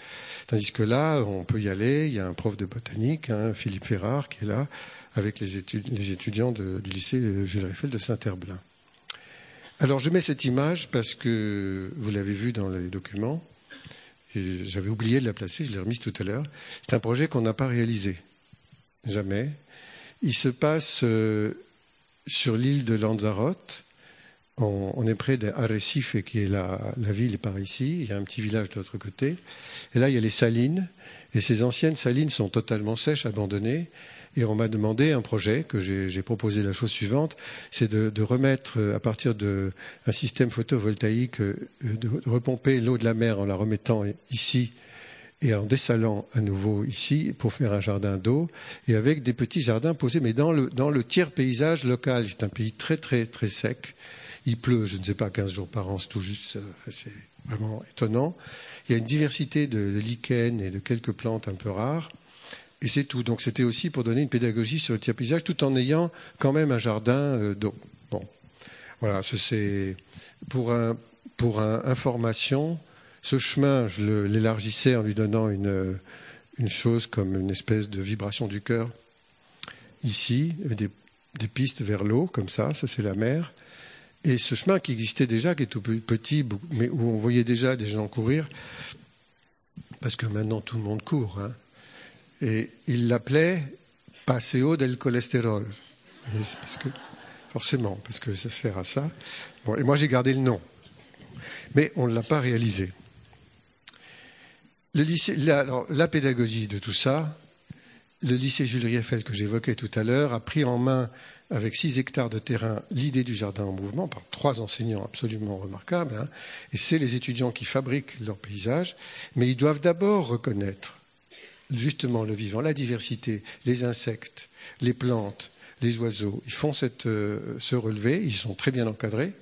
Tandis que là, on peut y aller. Il y a un prof de botanique, hein, Philippe Ferrard, qui est là, avec les, étudiants du lycée Jules Rieffel de Saint-Herblain. Alors je mets cette image parce que vous l'avez vu dans les documents. J'avais oublié de la placer, je l'ai remise tout à l'heure. C'est un projet qu'on n'a pas réalisé. Jamais. Il se passe euh, sur l'île de Lanzarote. On, est près d'Arrecife, qui est la, la ville par ici. Il y a un petit village de l'autre côté. Et là, il y a les salines. Et ces anciennes salines sont totalement sèches, abandonnées. Et on m'a demandé un projet que j'ai proposé la chose suivante, c'est de, de, remettre euh, à partir d'un système photovoltaïque, euh, de, repomper l'eau de la mer en la remettant ici et en dessalant à nouveau ici pour faire un jardin d'eau et avec des petits jardins posés, mais dans le, dans le tiers paysage local. C'est un pays très très très sec. Il pleut, je ne sais pas, 15 jours par an, c'est tout juste, euh, c'est vraiment étonnant. Il y a une diversité de, lichens et de quelques plantes un peu rares. Et c'est tout. Donc c'était aussi pour donner une pédagogie sur le tiers paysage tout en ayant quand même un jardin euh, d'eau. Bon, voilà, c'est pour un pour un, information. Ce chemin, je l'élargissais en lui donnant une une chose comme une espèce de vibration du cœur. Ici, des, des pistes vers l'eau, comme ça, ça c'est la mer. Et ce chemin qui existait déjà, qui est tout petit, mais où on voyait déjà des gens courir, parce que maintenant tout le monde court, hein, et il l'appelait Paseo del Colesterol. parce que, forcément, parce que ça sert à ça. Bon, et moi j'ai gardé le nom. Mais on ne l'a pas réalisé. Le lycée, la, la pédagogie de tout ça, le lycée Jules Rieffel que j'évoquais tout à l'heure a pris en main, avec six hectares de terrain, l'idée du jardin en mouvement par trois enseignants absolument remarquables. Hein, et c'est les étudiants qui fabriquent leur paysage, mais ils doivent d'abord reconnaître justement le vivant, la diversité, les insectes, les plantes, les oiseaux. Ils font cette, euh, ce relevé, ils sont très bien encadrés.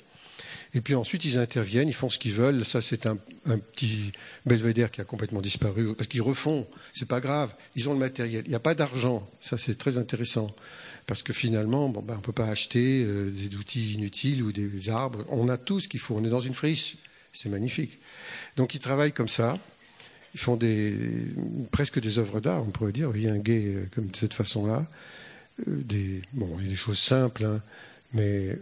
Et puis ensuite, ils interviennent, ils font ce qu'ils veulent. Ça, c'est un, petit belvédère qui a complètement disparu. Parce qu'ils refont, c'est pas grave. Ils ont le matériel. Il n'y a pas d'argent. Ça, c'est très intéressant. Parce que finalement, bon, ben, on peut pas acheter euh, des outils inutiles ou des arbres. On a tout ce qu'il faut. On est dans une friche. C'est magnifique. Donc, ils travaillent comme ça. Ils font des, presque des œuvres d'art, on pourrait dire. Un guet euh, comme de cette façon-là. Euh, des, bon, il y a des choses simples, hein, mais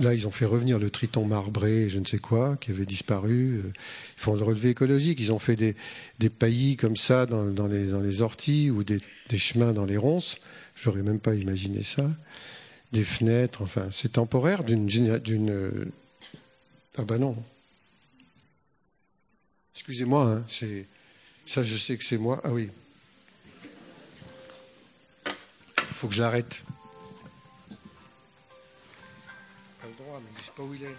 Là, ils ont fait revenir le triton marbré, je ne sais quoi, qui avait disparu. Euh, ils font le relevé écologique. Ils ont fait des, paillis comme ça dans, les, orties ou des, chemins dans les ronces. J'aurais même pas imaginé ça. Des fenêtres, enfin, c'est temporaire d'une. d'une euh, ah ben non. Excusez-moi, hein, c'est ça, je sais que c'est moi. Ah oui. Il faut que je pas où il est.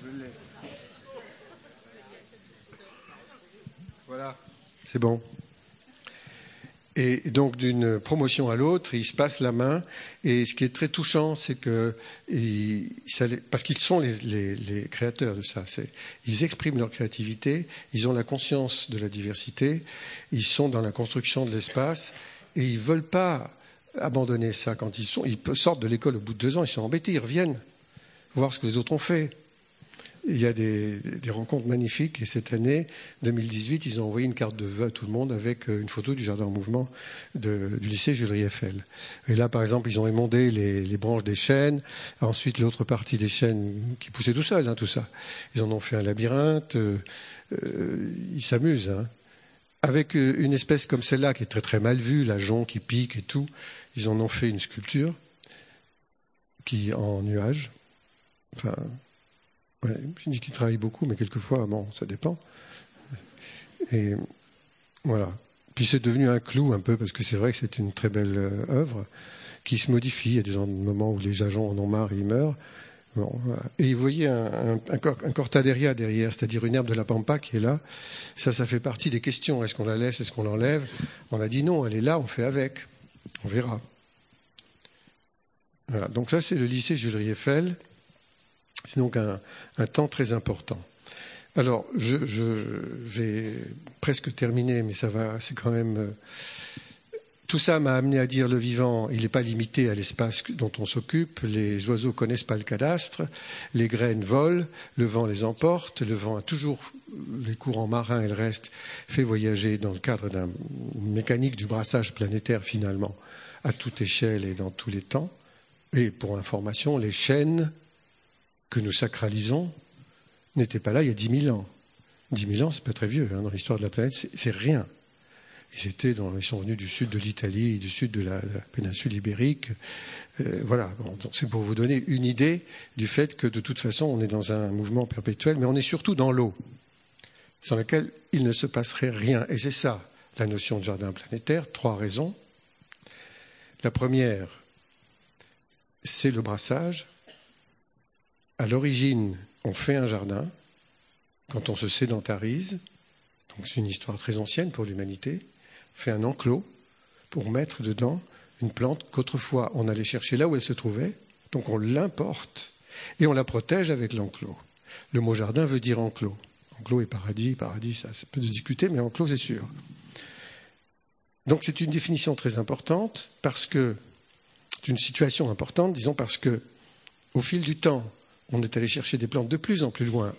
Je l'ai. Voilà, c'est bon. Et donc d'une promotion à l'autre, il se passe la main. Et ce qui est très touchant, c'est que parce qu'ils sont les, les, créateurs de ça, ils expriment leur créativité, ils ont la conscience de la diversité, ils sont dans la construction de l'espace et ils veulent pas abandonner ça quand ils sont, ils sortent de l'école au bout de deux ans, ils sont embêtés, ils reviennent voir ce que les autres ont fait. Il y a des, rencontres magnifiques et cette année, 2018, ils ont envoyé une carte de vœux à tout le monde avec euh, une photo du jardin en mouvement du lycée Jules Rieffel. Et là, par exemple, ils ont émondé les, branches des chênes, ensuite l'autre partie des chênes qui poussaient tout seul, hein, tout ça. Ils en ont fait un labyrinthe, euh, euh, ils s'amusent. Hein. Avec une espèce comme celle-là, qui est très très mal vue, la qui pique et tout, ils en ont fait une sculpture qui en nuage. Enfin, je dis qu'ils travaillent beaucoup, mais quelquefois, bon, ça dépend. Et voilà. Puis c'est devenu un clou un peu, parce que c'est vrai que c'est une très belle euh, œuvre qui se modifie. Il y a des moments où les agents en ont marre et ils meurent. Et vous voyez un, un, cortaderia derrière, c'est-à-dire une herbe de la pampa qui est là. Ça, ça fait partie des questions. Est-ce qu'on la laisse? Est-ce qu'on l'enlève? On a dit non, elle est là, on fait avec. On verra. Voilà. Donc ça, c'est le lycée Jules Rieffel. C'est donc un, temps très important. Alors, je, vais presque terminer, mais ça va, c'est quand même. Tout ça m'a amené à dire le vivant, il n'est pas limité à l'espace dont on s'occupe. Les oiseaux connaissent pas le cadastre, les graines volent, le vent les emporte, le vent a toujours les courants marins et le reste fait voyager dans le cadre d'une mécanique du brassage planétaire finalement à toute échelle et dans tous les temps. Et pour information, les chaînes que nous sacralisons n'étaient pas là il y a dix mille ans. Dix mille ans, c'est pas très vieux hein, dans l'histoire de la planète, c'est rien. Ils, sont venus du sud de l'Italie, du sud de la, péninsule ibérique. Euh, voilà, c'est pour vous donner une idée du fait que de toute façon, on est dans un mouvement perpétuel, mais on est surtout dans l'eau, sans laquelle il ne se passerait rien. Et c'est ça, la notion de jardin planétaire. Trois raisons. La première, c'est le brassage. À l'origine, on fait un jardin quand on se sédentarise. Donc c'est une histoire très ancienne pour l'humanité fait un enclos pour mettre dedans une plante qu'autrefois on allait chercher là où elle se trouvait, donc on l'importe et on la protège avec l'enclos. Le mot jardin veut dire enclos. Enclos et paradis, paradis, ça, peut se discuter, mais enclos c'est sûr. Donc c'est une définition très importante parce que c'est une situation importante, disons parce que au fil du temps, on est allé chercher des plantes de plus en plus loin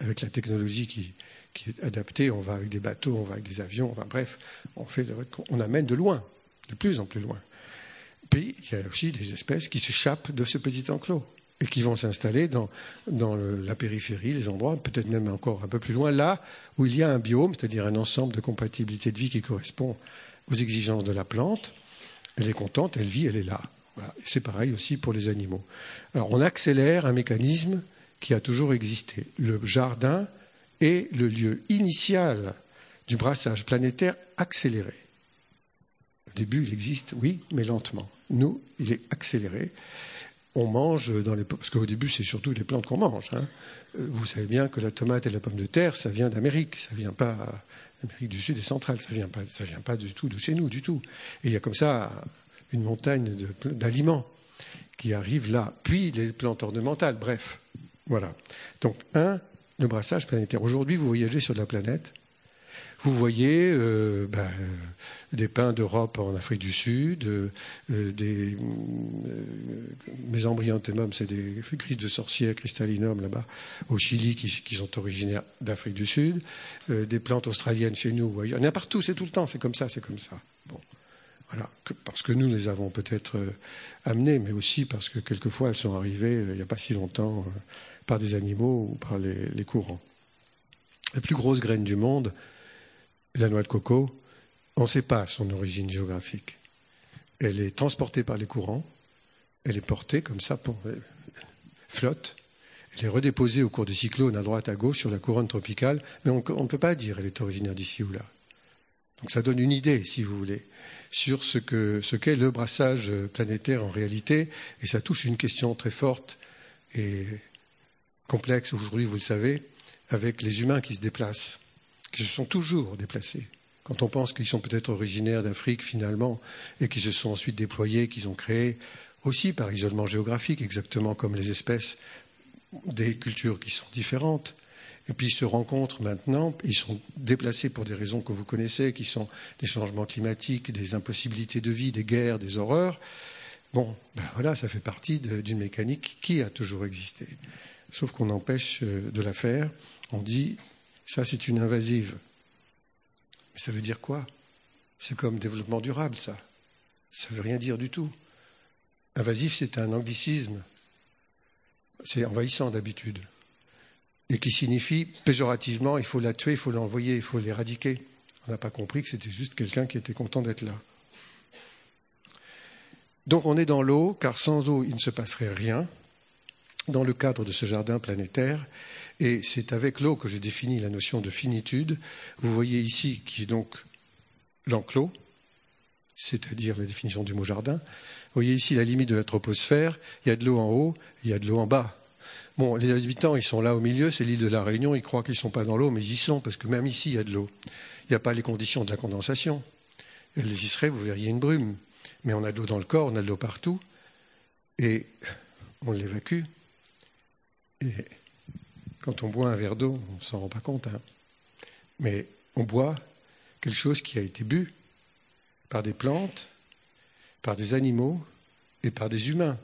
avec la technologie qui, qui est adapté. On va avec des bateaux, on va avec des avions, bref, on, fait, on amène de loin, de plus en plus loin. puis, il y a aussi des espèces qui s'échappent de ce petit enclos et qui vont s'installer dans, dans la périphérie, les endroits, peut-être même encore un peu plus loin, là où il y a un biome, c'est-à-dire un ensemble de compatibilité de vie qui correspond aux exigences de la plante. Elle est contente, elle vit, elle est là. Voilà. C'est pareil aussi pour les animaux. Alors on accélère un mécanisme qui a toujours existé. Le jardin est le lieu initial du brassage planétaire accéléré. Au début, il existe, oui, mais lentement. Nous, il est accéléré. On mange dans les parce qu'au début, c'est surtout les plantes qu'on mange. Hein. Euh, vous savez bien que la tomate et la pomme de terre, ça vient d'Amérique, ça vient pas d'Amérique du Sud et centrale, ça vient pas, ça vient pas du tout de chez nous, du tout. Et il y a comme ça une montagne d'aliments qui arrivent là. Puis les plantes ornementales, bref. Voilà. Donc, un, le brassage planétaire. Aujourd'hui, vous voyagez sur la planète, vous voyez euh, ben, des pins d'Europe en Afrique du Sud, euh, des euh, c'est des grises de sorcières cristallinum là-bas au Chili qui, sont originaires d'Afrique du Sud, euh, des plantes australiennes chez nous. Il y en a partout, c'est tout le temps, c'est comme ça, c'est comme ça. Bon, voilà, parce que nous les avons peut-être amenées, mais aussi parce que quelquefois elles sont arrivées il n'y a pas si longtemps par des animaux ou par les, courants. La plus grosse graine du monde, la noix de coco, on ne sait pas son origine géographique. Elle est transportée par les courants, elle est portée comme ça, flotte, elle est redéposée au cours des cyclones à droite, à gauche, sur la couronne tropicale, mais on ne peut pas dire qu'elle est originaire d'ici ou là. Donc ça donne une idée, si vous voulez, sur ce qu'est le brassage planétaire en réalité, et ça touche une question très forte et complexe aujourd'hui, vous le savez, avec les humains qui se déplacent qui se sont toujours déplacés. Quand on pense qu'ils sont peut-être originaires d'Afrique finalement et qu'ils se sont ensuite déployés, qu'ils ont créé aussi par isolement géographique, exactement comme les espèces des cultures qui sont différentes, et puis ils se rencontrent maintenant, ils sont déplacés pour des raisons que vous connaissez, qui sont des changements climatiques, des impossibilités de vie, des guerres, des horreurs. Bon, ben voilà, ça fait partie d'une mécanique qui a toujours existé. Sauf qu'on empêche euh, de la faire. On dit ça, c'est une invasive. Mais ça veut dire quoi? C'est comme développement durable, ça. Ça ne veut rien dire du tout. Invasif, c'est un anglicisme. C'est envahissant d'habitude. Et qui signifie péjorativement, il faut la tuer, il faut l'envoyer, il faut l'éradiquer. On n'a pas compris que c'était juste quelqu'un qui était content d'être là. Donc on est dans l'eau, car sans eau, il ne se passerait rien dans le cadre de ce jardin planétaire. Et c'est avec l'eau que je définis la notion de finitude. Vous voyez ici qui est donc l'enclos, c'est-à-dire la définition du mot jardin. Vous voyez ici la limite de la troposphère. Il y a de l'eau en haut, il y a de l'eau en bas. Bon, les habitants, ils sont là au milieu, c'est l'île de la Réunion, ils croient qu'ils ne sont pas dans l'eau, mais ils y sont, parce que même ici, il y a de l'eau. Il n'y a pas les conditions de la condensation. Elles y seraient, vous verriez une brume. Mais on a de l'eau dans le corps, on a de l'eau partout, et on l'évacue. Et quand on boit un verre d'eau, on ne s'en rend pas compte. Hein. Mais on boit quelque chose qui a été bu par des plantes, par des animaux et par des humains.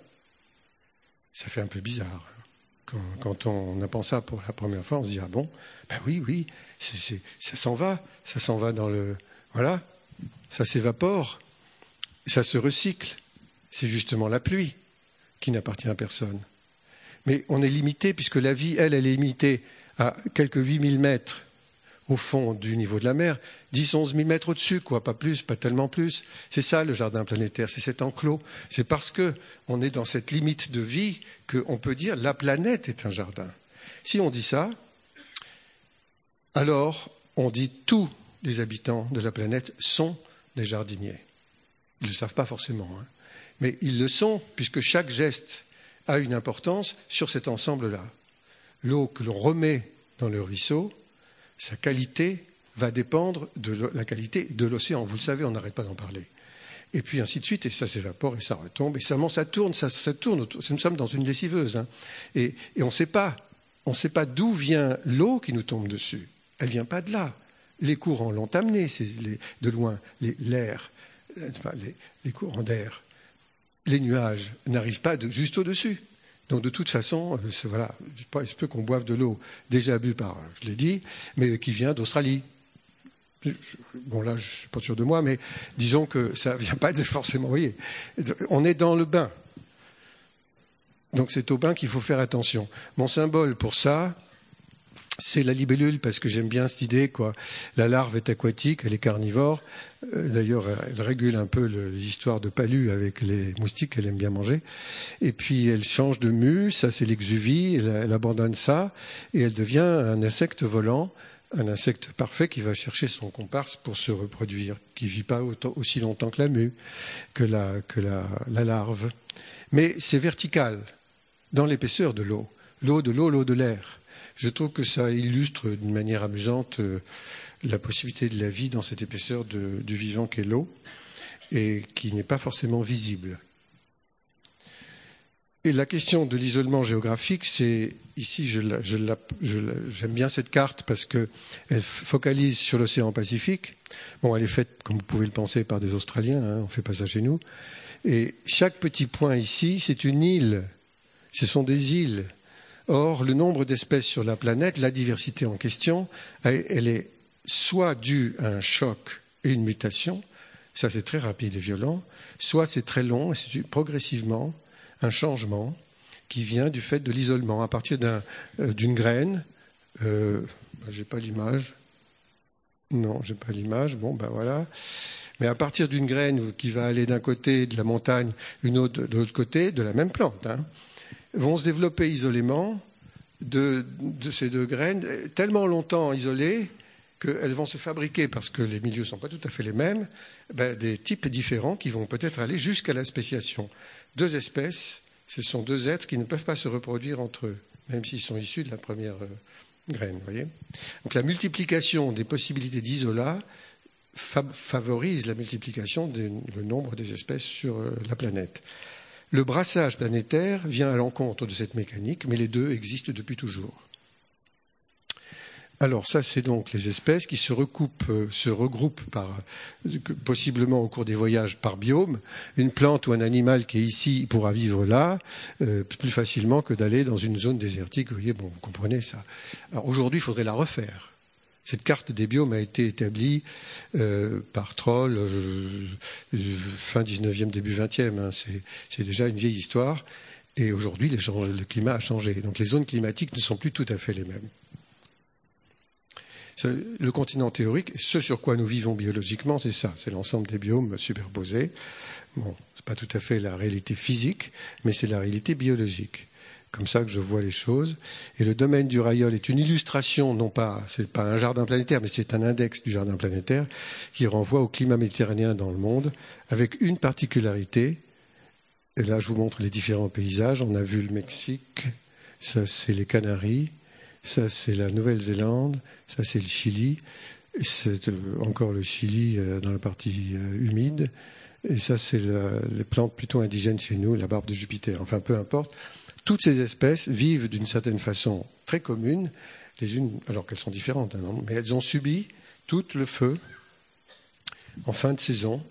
Ça fait un peu bizarre. Hein. Quand, on apprend ça pour la première fois, on se dit ah bon, ben oui, oui, ça s'en va, ça s'en va dans le, voilà, ça s'évapore, ça se recycle. C'est justement la pluie qui n'appartient à personne. Mais on est limité, puisque la vie, elle, elle est limitée à quelques 8000 mètres au fond du niveau de la mer, 10, 11 000 mètres au-dessus, quoi, pas plus, pas tellement plus. C'est ça le jardin planétaire, c'est cet enclos. C'est parce que on est dans cette limite de vie qu'on peut dire la planète est un jardin. Si on dit ça, alors on dit tous les habitants de la planète sont des jardiniers. Ils ne le savent pas forcément, hein. mais ils le sont puisque chaque geste a une importance sur cet ensemble-là. L'eau que l'on remet dans le ruisseau, sa qualité va dépendre de la qualité de l'océan. Vous le savez, on n'arrête pas d'en parler. Et puis ainsi de suite, et ça s'évapore et ça retombe, et ça, ça tourne, ça, tourne. Nous sommes dans une lessiveuse. Hein. Et, on ne sait pas, d'où vient l'eau qui nous tombe dessus. Elle vient pas de là. Les courants l'ont amenée, de loin, l'air, les, les courants d'air les nuages n'arrivent pas juste au-dessus. Donc de toute façon, euh, voilà, il se peut qu'on boive de l'eau déjà bu par, je l'ai dit, mais qui vient d'Australie. bon là, je suis pas sûr de moi, mais disons que ça vient pas forcément. Vous voyez, on est dans le bain. Donc c'est au bain qu'il faut faire attention. Mon symbole pour ça, c'est la libellule parce que j'aime bien cette idée quoi. La larve est aquatique, elle est carnivore. Euh, d'ailleurs, elle régule un peu les histoires de palu avec les moustiques qu'elle aime bien manger. Et puis elle change de mue, ça c'est l'exuvie, elle, abandonne ça et elle devient un insecte volant, un insecte parfait qui va chercher son comparse pour se reproduire, qui vit pas aussi longtemps que la mue, que la, la larve. Mais c'est vertical dans l'épaisseur de l'eau. L'eau de l'eau, l'eau de l'air. Je trouve que ça illustre d'une manière amusante euh, la possibilité de la vie dans cette épaisseur du vivant qu'est l'eau et qui n'est pas forcément visible. Et la question de l'isolement géographique, c'est ici, j'aime bien cette carte parce qu'elle focalise sur l'océan Pacifique. Bon, elle est faite, comme vous pouvez le penser, par des Australiens. Hein, on fait pas ça chez nous. Et chaque petit point ici, c'est une île. Ce sont des îles. Or, le nombre d'espèces sur la planète, la diversité en question, elle est soit due à un choc et une mutation, ça c'est très rapide et violent, soit c'est très long et c'est progressivement un changement qui vient du fait de l'isolement à partir euh, d'une graine. Euh, j'ai pas l'image. Non, j'ai pas l'image. Bon, ben voilà. Mais à partir d'une graine qui va aller d'un côté de la montagne, une autre de l'autre côté, de la même plante. Hein vont se développer isolément de, ces deux graines, tellement longtemps isolées qu'elles vont se fabriquer, parce que les milieux ne sont pas tout à fait les mêmes, ben, des types différents qui vont peut-être aller jusqu'à la spéciation. Deux espèces, ce sont deux êtres qui ne peuvent pas se reproduire entre eux, même s'ils sont issus de la première euh, graine. Voyez Donc la multiplication des possibilités d'isolat favorise la multiplication du nombre des espèces sur euh, la planète. Le brassage planétaire vient à l'encontre de cette mécanique, mais les deux existent depuis toujours. Alors ça, c'est donc les espèces qui se recoupent, euh, se regroupent par, possiblement au cours des voyages par biome. Une plante ou un animal qui est ici pourra vivre là euh, plus facilement que d'aller dans une zone désertique. Vous voyez, bon, vous comprenez ça. Alors aujourd'hui, il faudrait la refaire. Cette carte des biomes a été établie euh, par Troll euh, fin 19e, début 20e. Hein. C'est déjà une vieille histoire. Et aujourd'hui, le climat a changé. Donc les zones climatiques ne sont plus tout à fait les mêmes. Le continent théorique, ce sur quoi nous vivons biologiquement, c'est ça, c'est l'ensemble des biomes superposés. Bon, c'est pas tout à fait la réalité physique, mais c'est la réalité biologique comme ça que je vois les choses. Et le domaine du rayol est une illustration, non pas, c'est pas un jardin planétaire, mais c'est un index du jardin planétaire qui renvoie au climat méditerranéen dans le monde, avec une particularité. Et là, je vous montre les différents paysages. On a vu le Mexique, ça c'est les Canaries, ça c'est la Nouvelle-Zélande, ça c'est le Chili, c'est euh, encore le Chili euh, dans la partie euh, humide, et ça c'est les plantes plutôt indigènes chez nous, la barbe de Jupiter. Enfin, peu importe. Toutes ces espèces vivent d'une certaine façon très commune, les unes, alors qu'elles sont différentes, hein, mais elles ont subi tout le feu en fin de saison.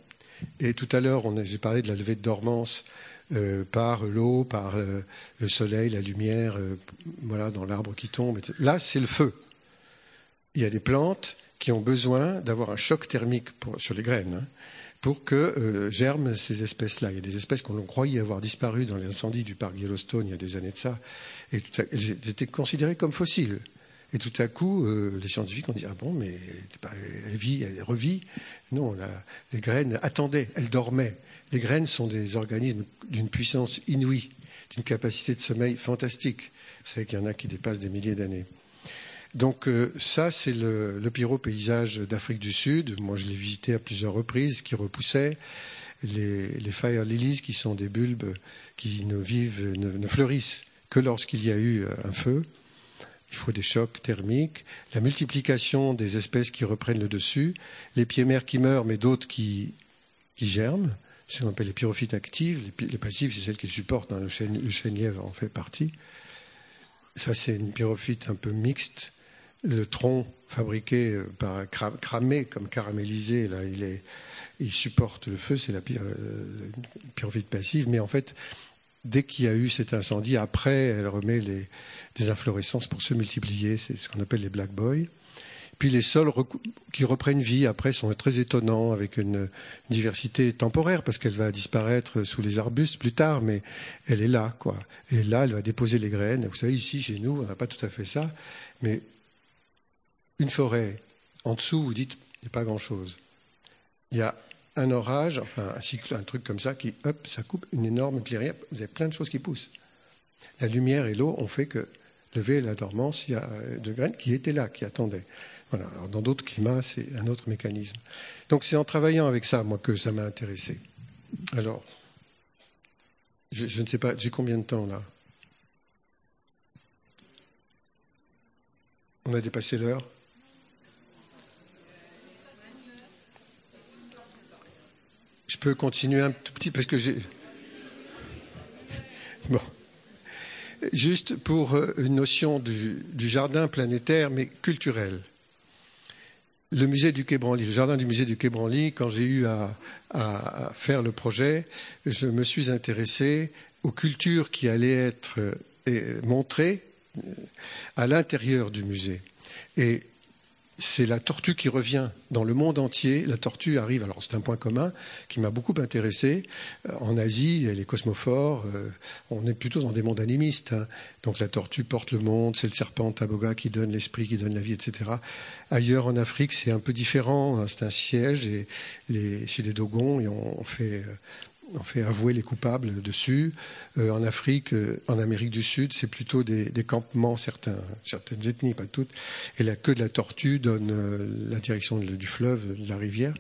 Et tout à l'heure, j'ai parlé de la levée de dormance euh, par l'eau, par le soleil, la lumière, euh, voilà, dans l'arbre qui tombe. Là, c'est le feu. Il y a des plantes qui ont besoin d'avoir un choc thermique sur les graines. Hein pour que euh, germent ces espèces-là. Il y a des espèces qu'on croyait avoir disparu dans l'incendie du parc Yellowstone il y a des années de ça, et tout elles étaient considérées comme fossiles. Et tout à coup, euh, les scientifiques ont dit ah bon, mais elle vit, elle revit. Non, les graines attendaient, elles dormaient. Les graines sont des organismes d'une puissance inouïe, d'une capacité de sommeil fantastique. Vous savez qu'il y en a qui dépassent des milliers d'années. Donc euh, ça, c'est le, le pyro-paysage d'Afrique du Sud. Moi, je l'ai visité à plusieurs reprises, qui repoussait. Les, fire lilies, qui sont des bulbes qui ne vivent, ne, fleurissent que lorsqu'il y a eu euh, un feu. Il faut des chocs thermiques, la multiplication des espèces qui reprennent le dessus, les pieds mères qui meurent, mais d'autres qui, qui germent. C'est ce qu'on appelle les pyrophytes actives. Les, les passives, c'est celles qui supportent. Hein, le, chêne, le chêne-lièvre en fait partie. Ça, c'est une pyrophyte un peu mixte le tronc fabriqué euh, par cramé comme caramélisé, là, il est, il supporte le feu, c'est la euh, pyrovite passive, mais en fait, dès qu'il y a eu cet incendie, après, elle remet les, des inflorescences pour se multiplier, c'est ce qu'on appelle les black boys. Puis les sols qui reprennent vie après sont très étonnants avec une diversité temporaire parce qu'elle va disparaître sous les arbustes plus tard, mais elle est là, quoi. Et là, elle va déposer les graines. Vous savez, ici, chez nous, on n'a pas tout à fait ça, mais une forêt, en dessous, vous dites, il n'y a pas grand-chose. Il y a un orage, enfin un cycle, un truc comme ça, qui, hop, ça coupe une énorme clairière. Vous avez plein de choses qui poussent. La lumière et l'eau ont fait que lever la dormance, il y a de graines qui étaient là, qui attendaient. Voilà. Dans d'autres climats, c'est un autre mécanisme. Donc c'est en travaillant avec ça, moi, que ça m'a intéressé. Alors, je, je, ne sais pas, j'ai combien de temps là? On a dépassé l'heure? Je peux continuer un tout petit parce que j'ai. Bon. Juste pour euh, une notion du, jardin planétaire, mais culturel. Le musée du Quai Branly, le jardin du musée du Quai Branly, quand j'ai eu à, à, faire le projet, je me suis intéressé aux cultures qui allaient être euh, montrées euh, à l'intérieur du musée. Et c'est la tortue qui revient dans le monde entier. La tortue arrive, alors c'est un point commun qui m'a beaucoup intéressé. Euh, en Asie, elle est cosmophore, euh, on est plutôt dans des mondes animistes. Hein. Donc la tortue porte le monde, c'est le serpent Taboga qui donne l'esprit, qui donne la vie, etc. Ailleurs en Afrique, c'est un peu différent. Hein. C'est un siège et chez les Dogons, on fait euh, on fait avouer les coupables dessus. Euh, en Afrique, euh, en Amérique du Sud, c'est plutôt des, campements, certains, certaines ethnies, pas toutes. Et la queue de la tortue donne euh, la direction du fleuve, de la rivière.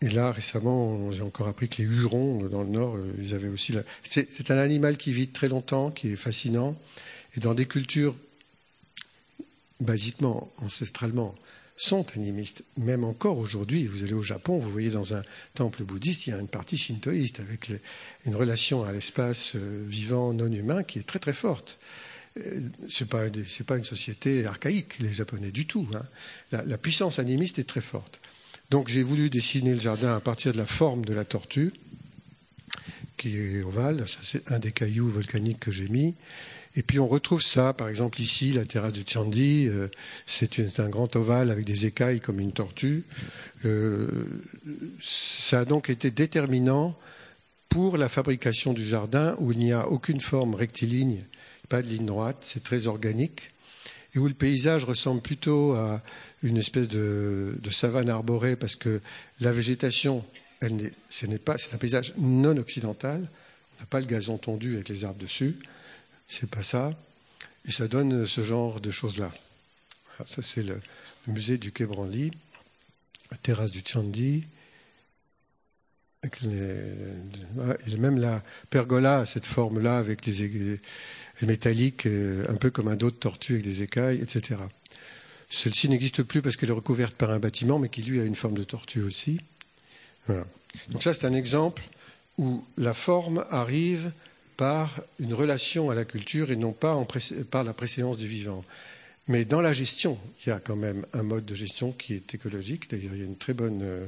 Et là, récemment, j'ai encore appris que les Hurons, dans le Nord, ils avaient aussi... La... C'est un animal qui vit très longtemps, qui est fascinant. Et dans des cultures, basiquement, ancestralement, sont animistes. Même encore aujourd'hui, vous allez au Japon, vous voyez dans un temple bouddhiste, il y a une partie shintoïste avec une relation à l'espace euh, vivant non humain qui est très très forte. Euh, c'est pas pas une société archaïque les Japonais du tout. Hein. La, puissance animiste est très forte. Donc j'ai voulu dessiner le jardin à partir de la forme de la tortue qui est ovale. C'est un des cailloux volcaniques que j'ai mis. Et puis on retrouve ça, par exemple ici, la terrasse de Chandi, euh, c'est un grand ovale avec des écailles comme une tortue. Euh, ça a donc été déterminant pour la fabrication du jardin où il n'y a aucune forme rectiligne, pas de ligne droite, c'est très organique, et où le paysage ressemble plutôt à une espèce de savane arborée parce que la végétation, ce n'est pas, c'est un paysage non occidental. On n'a pas le gazon tondu avec les arbres dessus c'est pas ça. Et ça donne ce genre de choses-là. ça, c'est le, musée du Quai Branly, la terrasse du Chandi. et même la pergola cette forme-là avec les, métalliques, euh, un peu comme un dos de tortue avec des écailles, etc. Celle-ci n'existe plus parce qu'elle est recouverte par un bâtiment, mais qui lui a une forme de tortue aussi. Donc ça, c'est un exemple où la forme arrive par une relation à la culture et non pas par la préséance du vivant. Mais dans la gestion, il y a quand même un mode de gestion qui est écologique. D'ailleurs, il y a une très bonne euh,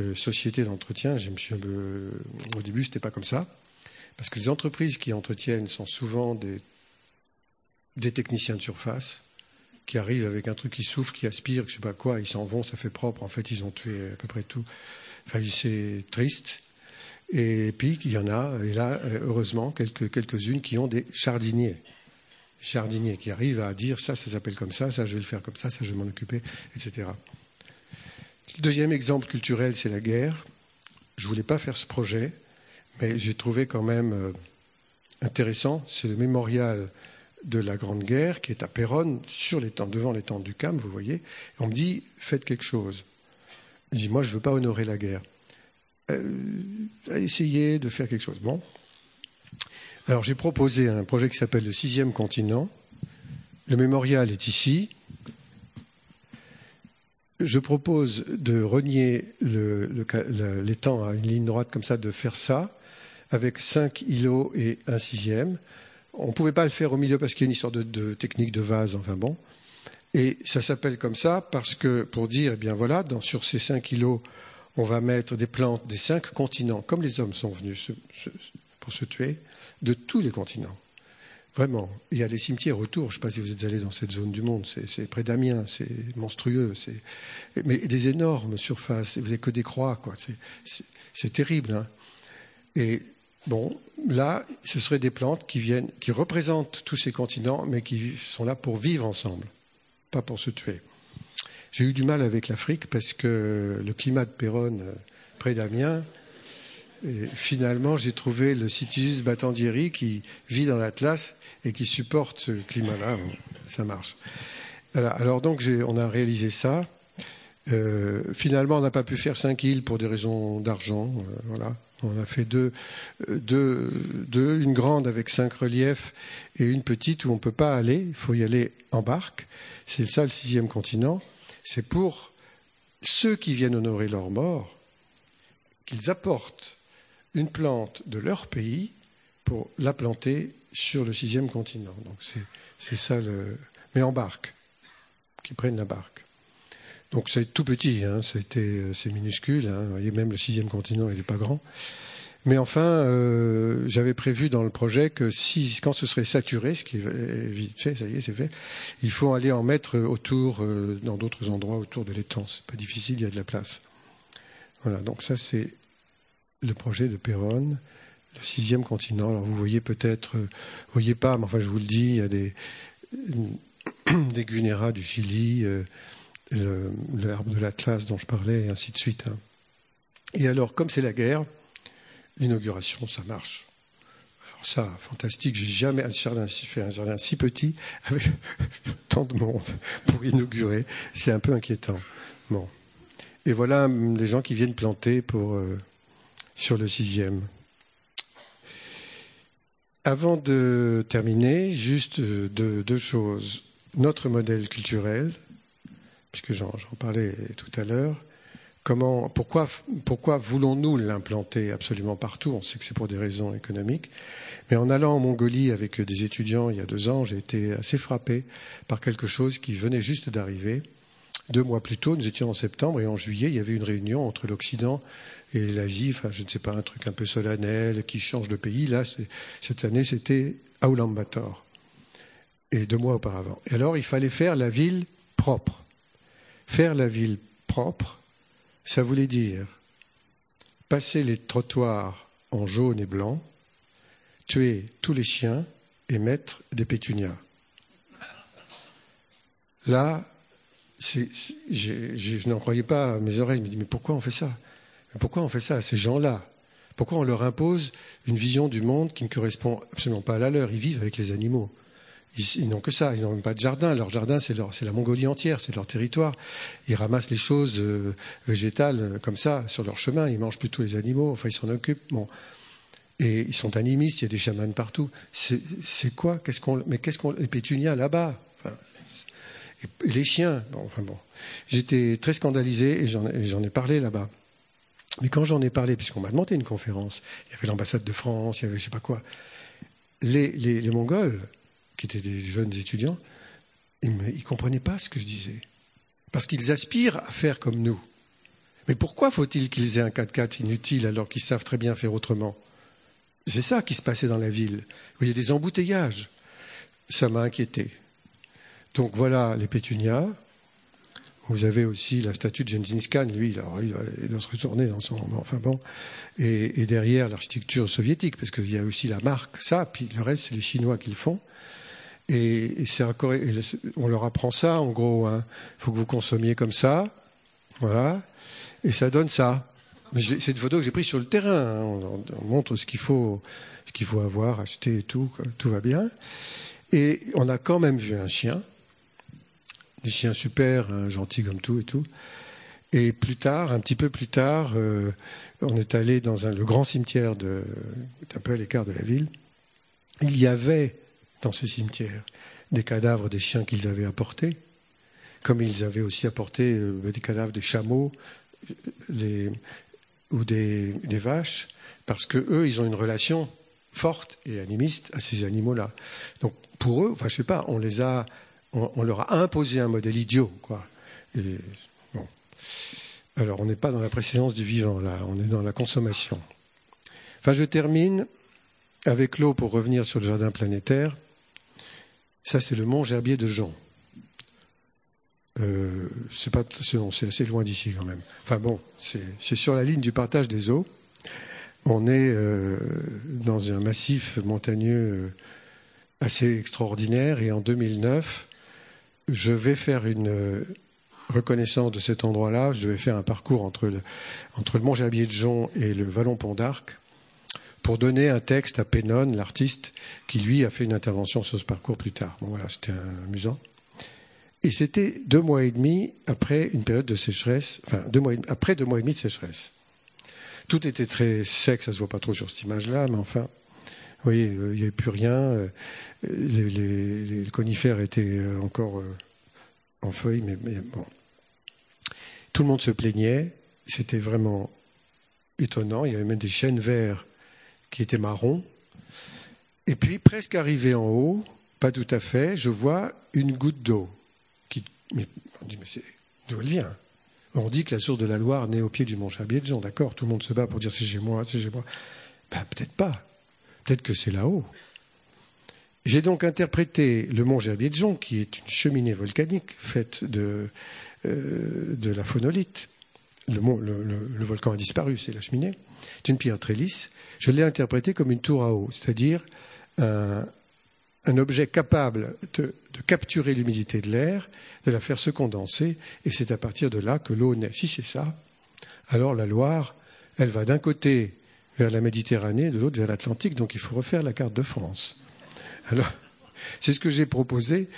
euh, société d'entretien. Je me suis au début, c'était pas comme ça, parce que les entreprises qui entretiennent sont souvent des, des techniciens de surface qui arrivent avec un truc qui souffle, qui aspire, je sais pas quoi, ils s'en vont, ça fait propre. En fait, ils ont tué à peu près tout. Enfin, c'est triste. Et puis, il y en a, et là, heureusement, quelques, quelques-unes qui ont des jardiniers. Jardiniers qui arrivent à dire ça, ça s'appelle comme ça, ça, je vais le faire comme ça, ça, je vais m'en occuper, etc. Deuxième exemple culturel, c'est la guerre. Je voulais pas faire ce projet, mais j'ai trouvé quand même euh, intéressant. C'est le mémorial de la Grande Guerre qui est à Péronne, sur les temps, devant les temps du Cam, vous voyez. on me dit, faites quelque chose. Je dis, moi, je ne veux pas honorer la guerre. Euh, à essayer de faire quelque chose. Bon. Alors j'ai proposé un projet qui s'appelle le sixième continent. Le mémorial est ici. Je propose de renier l'étang à une ligne droite comme ça, de faire ça avec cinq îlots et un sixième. On ne pouvait pas le faire au milieu parce qu'il y a une histoire de, technique de vase, enfin bon. Et ça s'appelle comme ça parce que, pour dire, eh bien voilà, dans, sur ces cinq îlots, on va mettre des plantes des cinq continents, comme les hommes sont venus pour se tuer, de tous les continents. Vraiment. Il y a des cimetières autour. Je ne sais pas si vous êtes allé dans cette zone du monde. C'est près d'Amiens. C'est monstrueux. Mais des énormes surfaces. Vous n'avez que des croix. quoi. C'est terrible. Hein. Et bon, là, ce seraient des plantes qui viennent, qui représentent tous ces continents, mais qui sont là pour vivre ensemble, pas pour se tuer. J'ai eu du mal avec l'Afrique parce que le climat de Péronne, euh, près d'Amiens, finalement, j'ai trouvé le Cytisus batandieri qui vit dans l'Atlas et qui supporte ce climat-là. Ça marche. Alors donc, on a réalisé ça. Euh, finalement, on n'a pas pu faire cinq îles pour des raisons d'argent. Euh, voilà. On a fait deux, une grande avec cinq reliefs et une petite où on ne peut pas aller. Il faut y aller en barque. C'est ça le sixième continent. C'est pour ceux qui viennent honorer leurs morts qu'ils apportent une plante de leur pays pour la planter sur le sixième continent. Donc c'est ça le. Mais en barque, qui prennent la barque. Donc c'est tout petit, hein, euh, c'est minuscule. Hein, vous voyez, même le sixième continent, il n'est pas grand. Mais enfin, euh, j'avais prévu dans le projet que si, quand ce serait saturé, ce qui est vite fait, ça y est, c'est fait, il faut aller en mettre autour, euh, dans d'autres endroits autour de l'étang. C'est pas difficile, il y a de la place. Voilà, donc ça c'est le projet de Péronne, le sixième continent. Alors vous voyez peut-être, vous voyez pas, mais enfin je vous le dis, il y a des, des Gunéras du Chili, l'herbe de l'Atlas dont je parlais, et ainsi de suite. Hein. Et alors, comme c'est la guerre, l'inauguration, ça marche. Alors ça, fantastique, j'ai jamais un jardin si fait un jardin si petit avec tant de monde pour inaugurer. C'est un peu inquiétant. Bon. Et voilà les gens qui viennent planter pour euh, sur le sixième. Avant de terminer, juste euh, deux choses. Notre modèle culturel, puisque j'en parlais tout à l'heure. Comment, pourquoi, pourquoi voulons-nous l'implanter absolument partout? On sait que c'est pour des raisons économiques. Mais en allant en Mongolie avec des étudiants il y a deux ans, j'ai été assez frappé par quelque chose qui venait juste d'arriver. Deux mois plus tôt, nous étions en septembre et en juillet, il y avait une réunion entre l'Occident et l'Asie. Enfin, je ne sais pas, un truc un peu solennel qui change de pays. Là, cette année, c'était à Ulaanbaatar. Et deux mois auparavant. Et alors, il fallait faire la ville propre. Faire la ville propre, ça voulait dire passer les trottoirs en jaune et blanc, tuer tous les chiens et mettre des pétunias. Là, je n'en croyais pas à mes oreilles. Je me dis, mais pourquoi on fait ça? Pourquoi on fait ça à ces gens-là? Pourquoi on leur impose une vision du monde qui ne correspond absolument pas à la leur? Ils vivent avec les animaux. Ils, n'ont que ça, ils n'ont même pas de jardin. Leur jardin, c'est la Mongolie entière, c'est leur territoire. Ils ramassent les choses euh, végétales euh, comme ça sur leur chemin. Ils mangent plutôt les animaux. Enfin, ils s'en occupent. Bon. Et ils sont animistes. Il y a des chamans partout. C'est quoi? Qu'est-ce qu'on Mais qu'est-ce qu'on Les pétunias là-bas? Enfin, et, les chiens? Bon, enfin bon. J'étais très scandalisé et j'en ai parlé là-bas. Mais quand j'en ai parlé, puisqu'on m'a demandé une conférence, il y avait l'ambassade de France, il y avait je sais pas quoi. Les, les, les Mongols, qui étaient des jeunes étudiants, ils ne comprenaient pas ce que je disais. Parce qu'ils aspirent à faire comme nous. Mais pourquoi faut-il qu'ils aient un 4x4 inutile alors qu'ils savent très bien faire autrement? C'est ça qui se passait dans la ville. Vous voyez des embouteillages. Ça m'a inquiété. Donc voilà les pétunias. Vous avez aussi la statue de Gengis lui, il doit se retourner dans son... Enfin bon. Et, et derrière l'architecture soviétique, parce qu'il y a aussi la marque, ça, puis le reste, c'est les Chinois qui le font. Et, c'est on leur apprend ça, en gros. Il hein. faut que vous consommiez comme ça, voilà, et ça donne ça. C'est une photo que j'ai prise sur le terrain. Hein. On, montre ce qu'il faut, ce qu'il faut avoir, acheter et tout, tout va bien. Et on a quand même vu un chien, des chiens super, hein, gentils comme tout et tout. Et plus tard, un petit peu plus tard, euh, on est allé dans le grand cimetière de, un peu à l'écart de la ville. Il y avait dans ce cimetière des cadavres des chiens qu'ils avaient apportés, comme ils avaient aussi apporté euh, des cadavres des chameaux les, ou des, vaches, parce que eux, ils ont une relation forte et animiste à ces animaux-là. Donc pour eux, enfin je sais pas, on les a, on, leur a imposé un modèle idiot, quoi. Bon. Alors on n'est pas dans la précédence du vivant là, on est dans la consommation. Enfin je termine avec l'eau pour revenir sur le jardin planétaire. Ça, c'est le mont Gerbier de Jean. Euh, c'est pas, assez loin d'ici quand même. Enfin bon, c'est sur la ligne du partage des eaux. On est euh, dans un massif montagneux euh, assez extraordinaire et en 2009, je vais faire une reconnaissance de cet endroit-là. Je devais faire un parcours entre le, entre le Mont Gerbier de Jonc et le Vallon Pont d'Arc pour donner un texte à Pennon, l'artiste, qui lui a fait une intervention sur ce parcours plus tard. Bon voilà, c'était amusant. Et c'était deux mois et demi après une période de sécheresse, enfin deux mois après deux mois et demi de sécheresse. Tout était très sec, ça se voit pas trop sur cette image-là, mais enfin, vous voyez, euh, il n'y avait plus rien. Euh, les, conifères étaient euh, encore en feuilles, mais, mais bon. Tout le monde se plaignait. C'était vraiment étonnant. Il y avait même des chênes verts qui étaient marrons. Et puis, presque arrivé en haut, pas tout à fait, je vois une goutte d'eau. Qui, mais on dit, mais d'où elle vient? On dit que la source de la Loire naît au pied du mont Chabier de d'accord? Tout le monde se bat pour dire c'est chez moi, c'est chez moi. Ben, peut-être pas. Peut-être que c'est là-haut. J'ai donc interprété le mont Gerbier de qui est une cheminée volcanique faite de, euh, de la phonolite. Le, volcan a disparu, c'est la cheminée. C'est une pierre très lisse. Je l'ai interprété comme une tour à eau, c'est-à-dire un, objet capable de, capturer l'humidité de l'air, de la faire se condenser, et c'est à partir de là que l'eau naît. Si c'est ça, alors la Loire, elle va d'un côté vers la Méditerranée, de l'autre vers l'Atlantique, donc il faut refaire la carte de France. Alors, c'est ce que j'ai proposé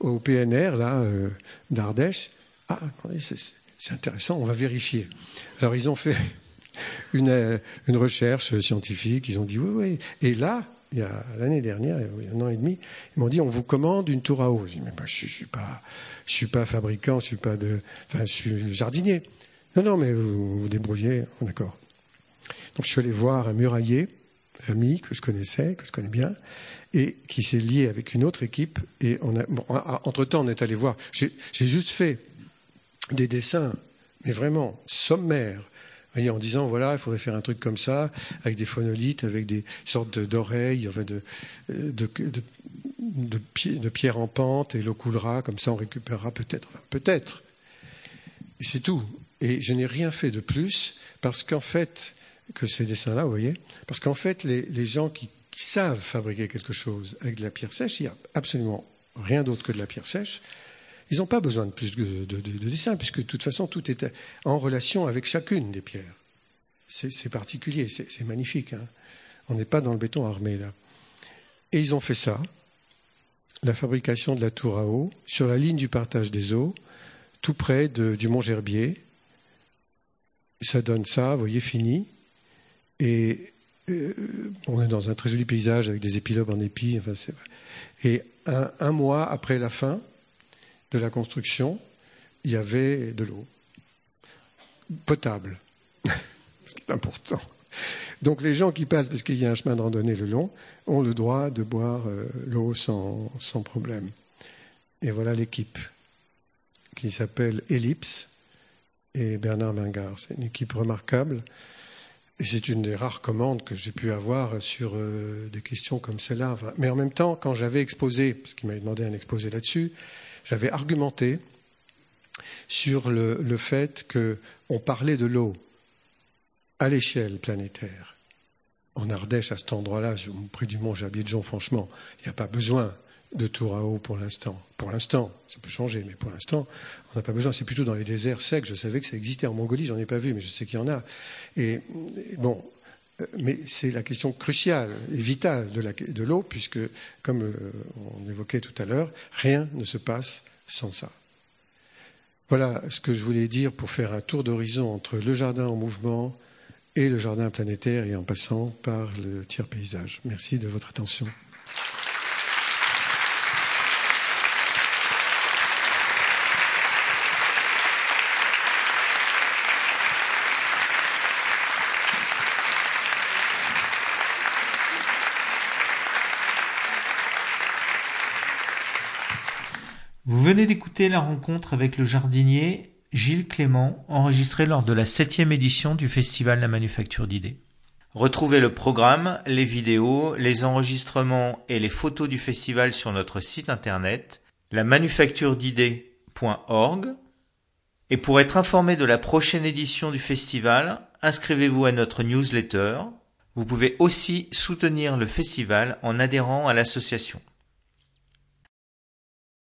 au PNR, là, euh, d'Ardèche. Ah, c'est intéressant, on va vérifier. Alors, ils ont fait une, euh, une recherche scientifique, ils ont dit oui, oui. Et là, il y a l'année dernière, il y a un an et demi, ils m'ont dit on vous commande une tour à eau. Je dis mais je, suis pas, je suis pas fabricant, je suis pas de, enfin je suis jardinier. Non non mais vous vous débrouillez, d'accord. Donc je suis allé voir un murailler, ami que je connaissais, que je connais bien, et qui s'est lié avec une autre équipe. Et entre temps, on est allé voir. J'ai juste fait des dessins, mais vraiment sommaires, voyez, en disant voilà, il faudrait faire un truc comme ça, avec des phonolites, avec des sortes d'oreilles, enfin de, de, de, de, pierres en pente, et l'eau coulera, comme ça on récupérera peut-être, peut-être. Et c'est tout. Et je n'ai rien fait de plus, parce qu'en fait, que ces dessins-là, vous voyez, parce qu'en fait, les, les gens qui qui savent fabriquer quelque chose avec de la pierre sèche, il n'y a absolument rien d'autre que de la pierre sèche. Ils n'ont pas besoin de plus de, de, de, dessin, puisque de toute façon, tout est en relation avec chacune des pierres. C'est particulier, c'est magnifique. Hein. On n'est pas dans le béton armé, là. Et ils ont fait ça, la fabrication de la tour à eau, sur la ligne du partage des eaux, tout près du Mont Gerbier. Ça donne ça, vous voyez, fini. Et euh, on est dans un très joli paysage avec des épilobes en épis. Et un, mois après la fin de la construction, il y avait de l'eau potable, ce qui est important. Donc les gens qui passent, parce qu'il y a un chemin de randonnée le long, ont le droit de boire euh, l'eau sans, sans problème. Et voilà l'équipe qui s'appelle Ellipse et Bernard Mingard. C'est une équipe remarquable. Et c'est une des rares commandes que j'ai pu avoir sur euh, des questions comme celle-là. Mais en même temps, quand j'avais exposé, parce qu'il m'avait demandé un exposé là-dessus, j'avais argumenté sur le, fait qu'on parlait de l'eau à l'échelle planétaire. En Ardèche, à cet endroit-là, près du mont Jabier de Jean, franchement, il n'y a pas besoin de tour à eau pour l'instant. Pour l'instant, ça peut changer, mais pour l'instant, on n'a pas besoin. C'est plutôt dans les déserts secs. Je savais que ça existait en Mongolie, j'en ai pas vu, mais je sais qu'il y en a. Et, bon, mais c'est la question cruciale et vitale de l'eau, puisque, comme euh, on évoquait tout à l'heure, rien ne se passe sans ça. Voilà ce que je voulais dire pour faire un tour d'horizon entre le jardin en mouvement et le jardin planétaire et en passant par le tiers paysage. Merci de votre attention. Vous d'écouter la rencontre avec le jardinier Gilles Clément, enregistrée lors de la septième édition du Festival La Manufacture d'idées. Retrouvez le programme, les vidéos, les enregistrements et les photos du festival sur notre site internet la manufactured'idées.org et pour être informé de la prochaine édition du festival, inscrivez-vous à notre newsletter. Vous pouvez aussi soutenir le festival en adhérant à l'association.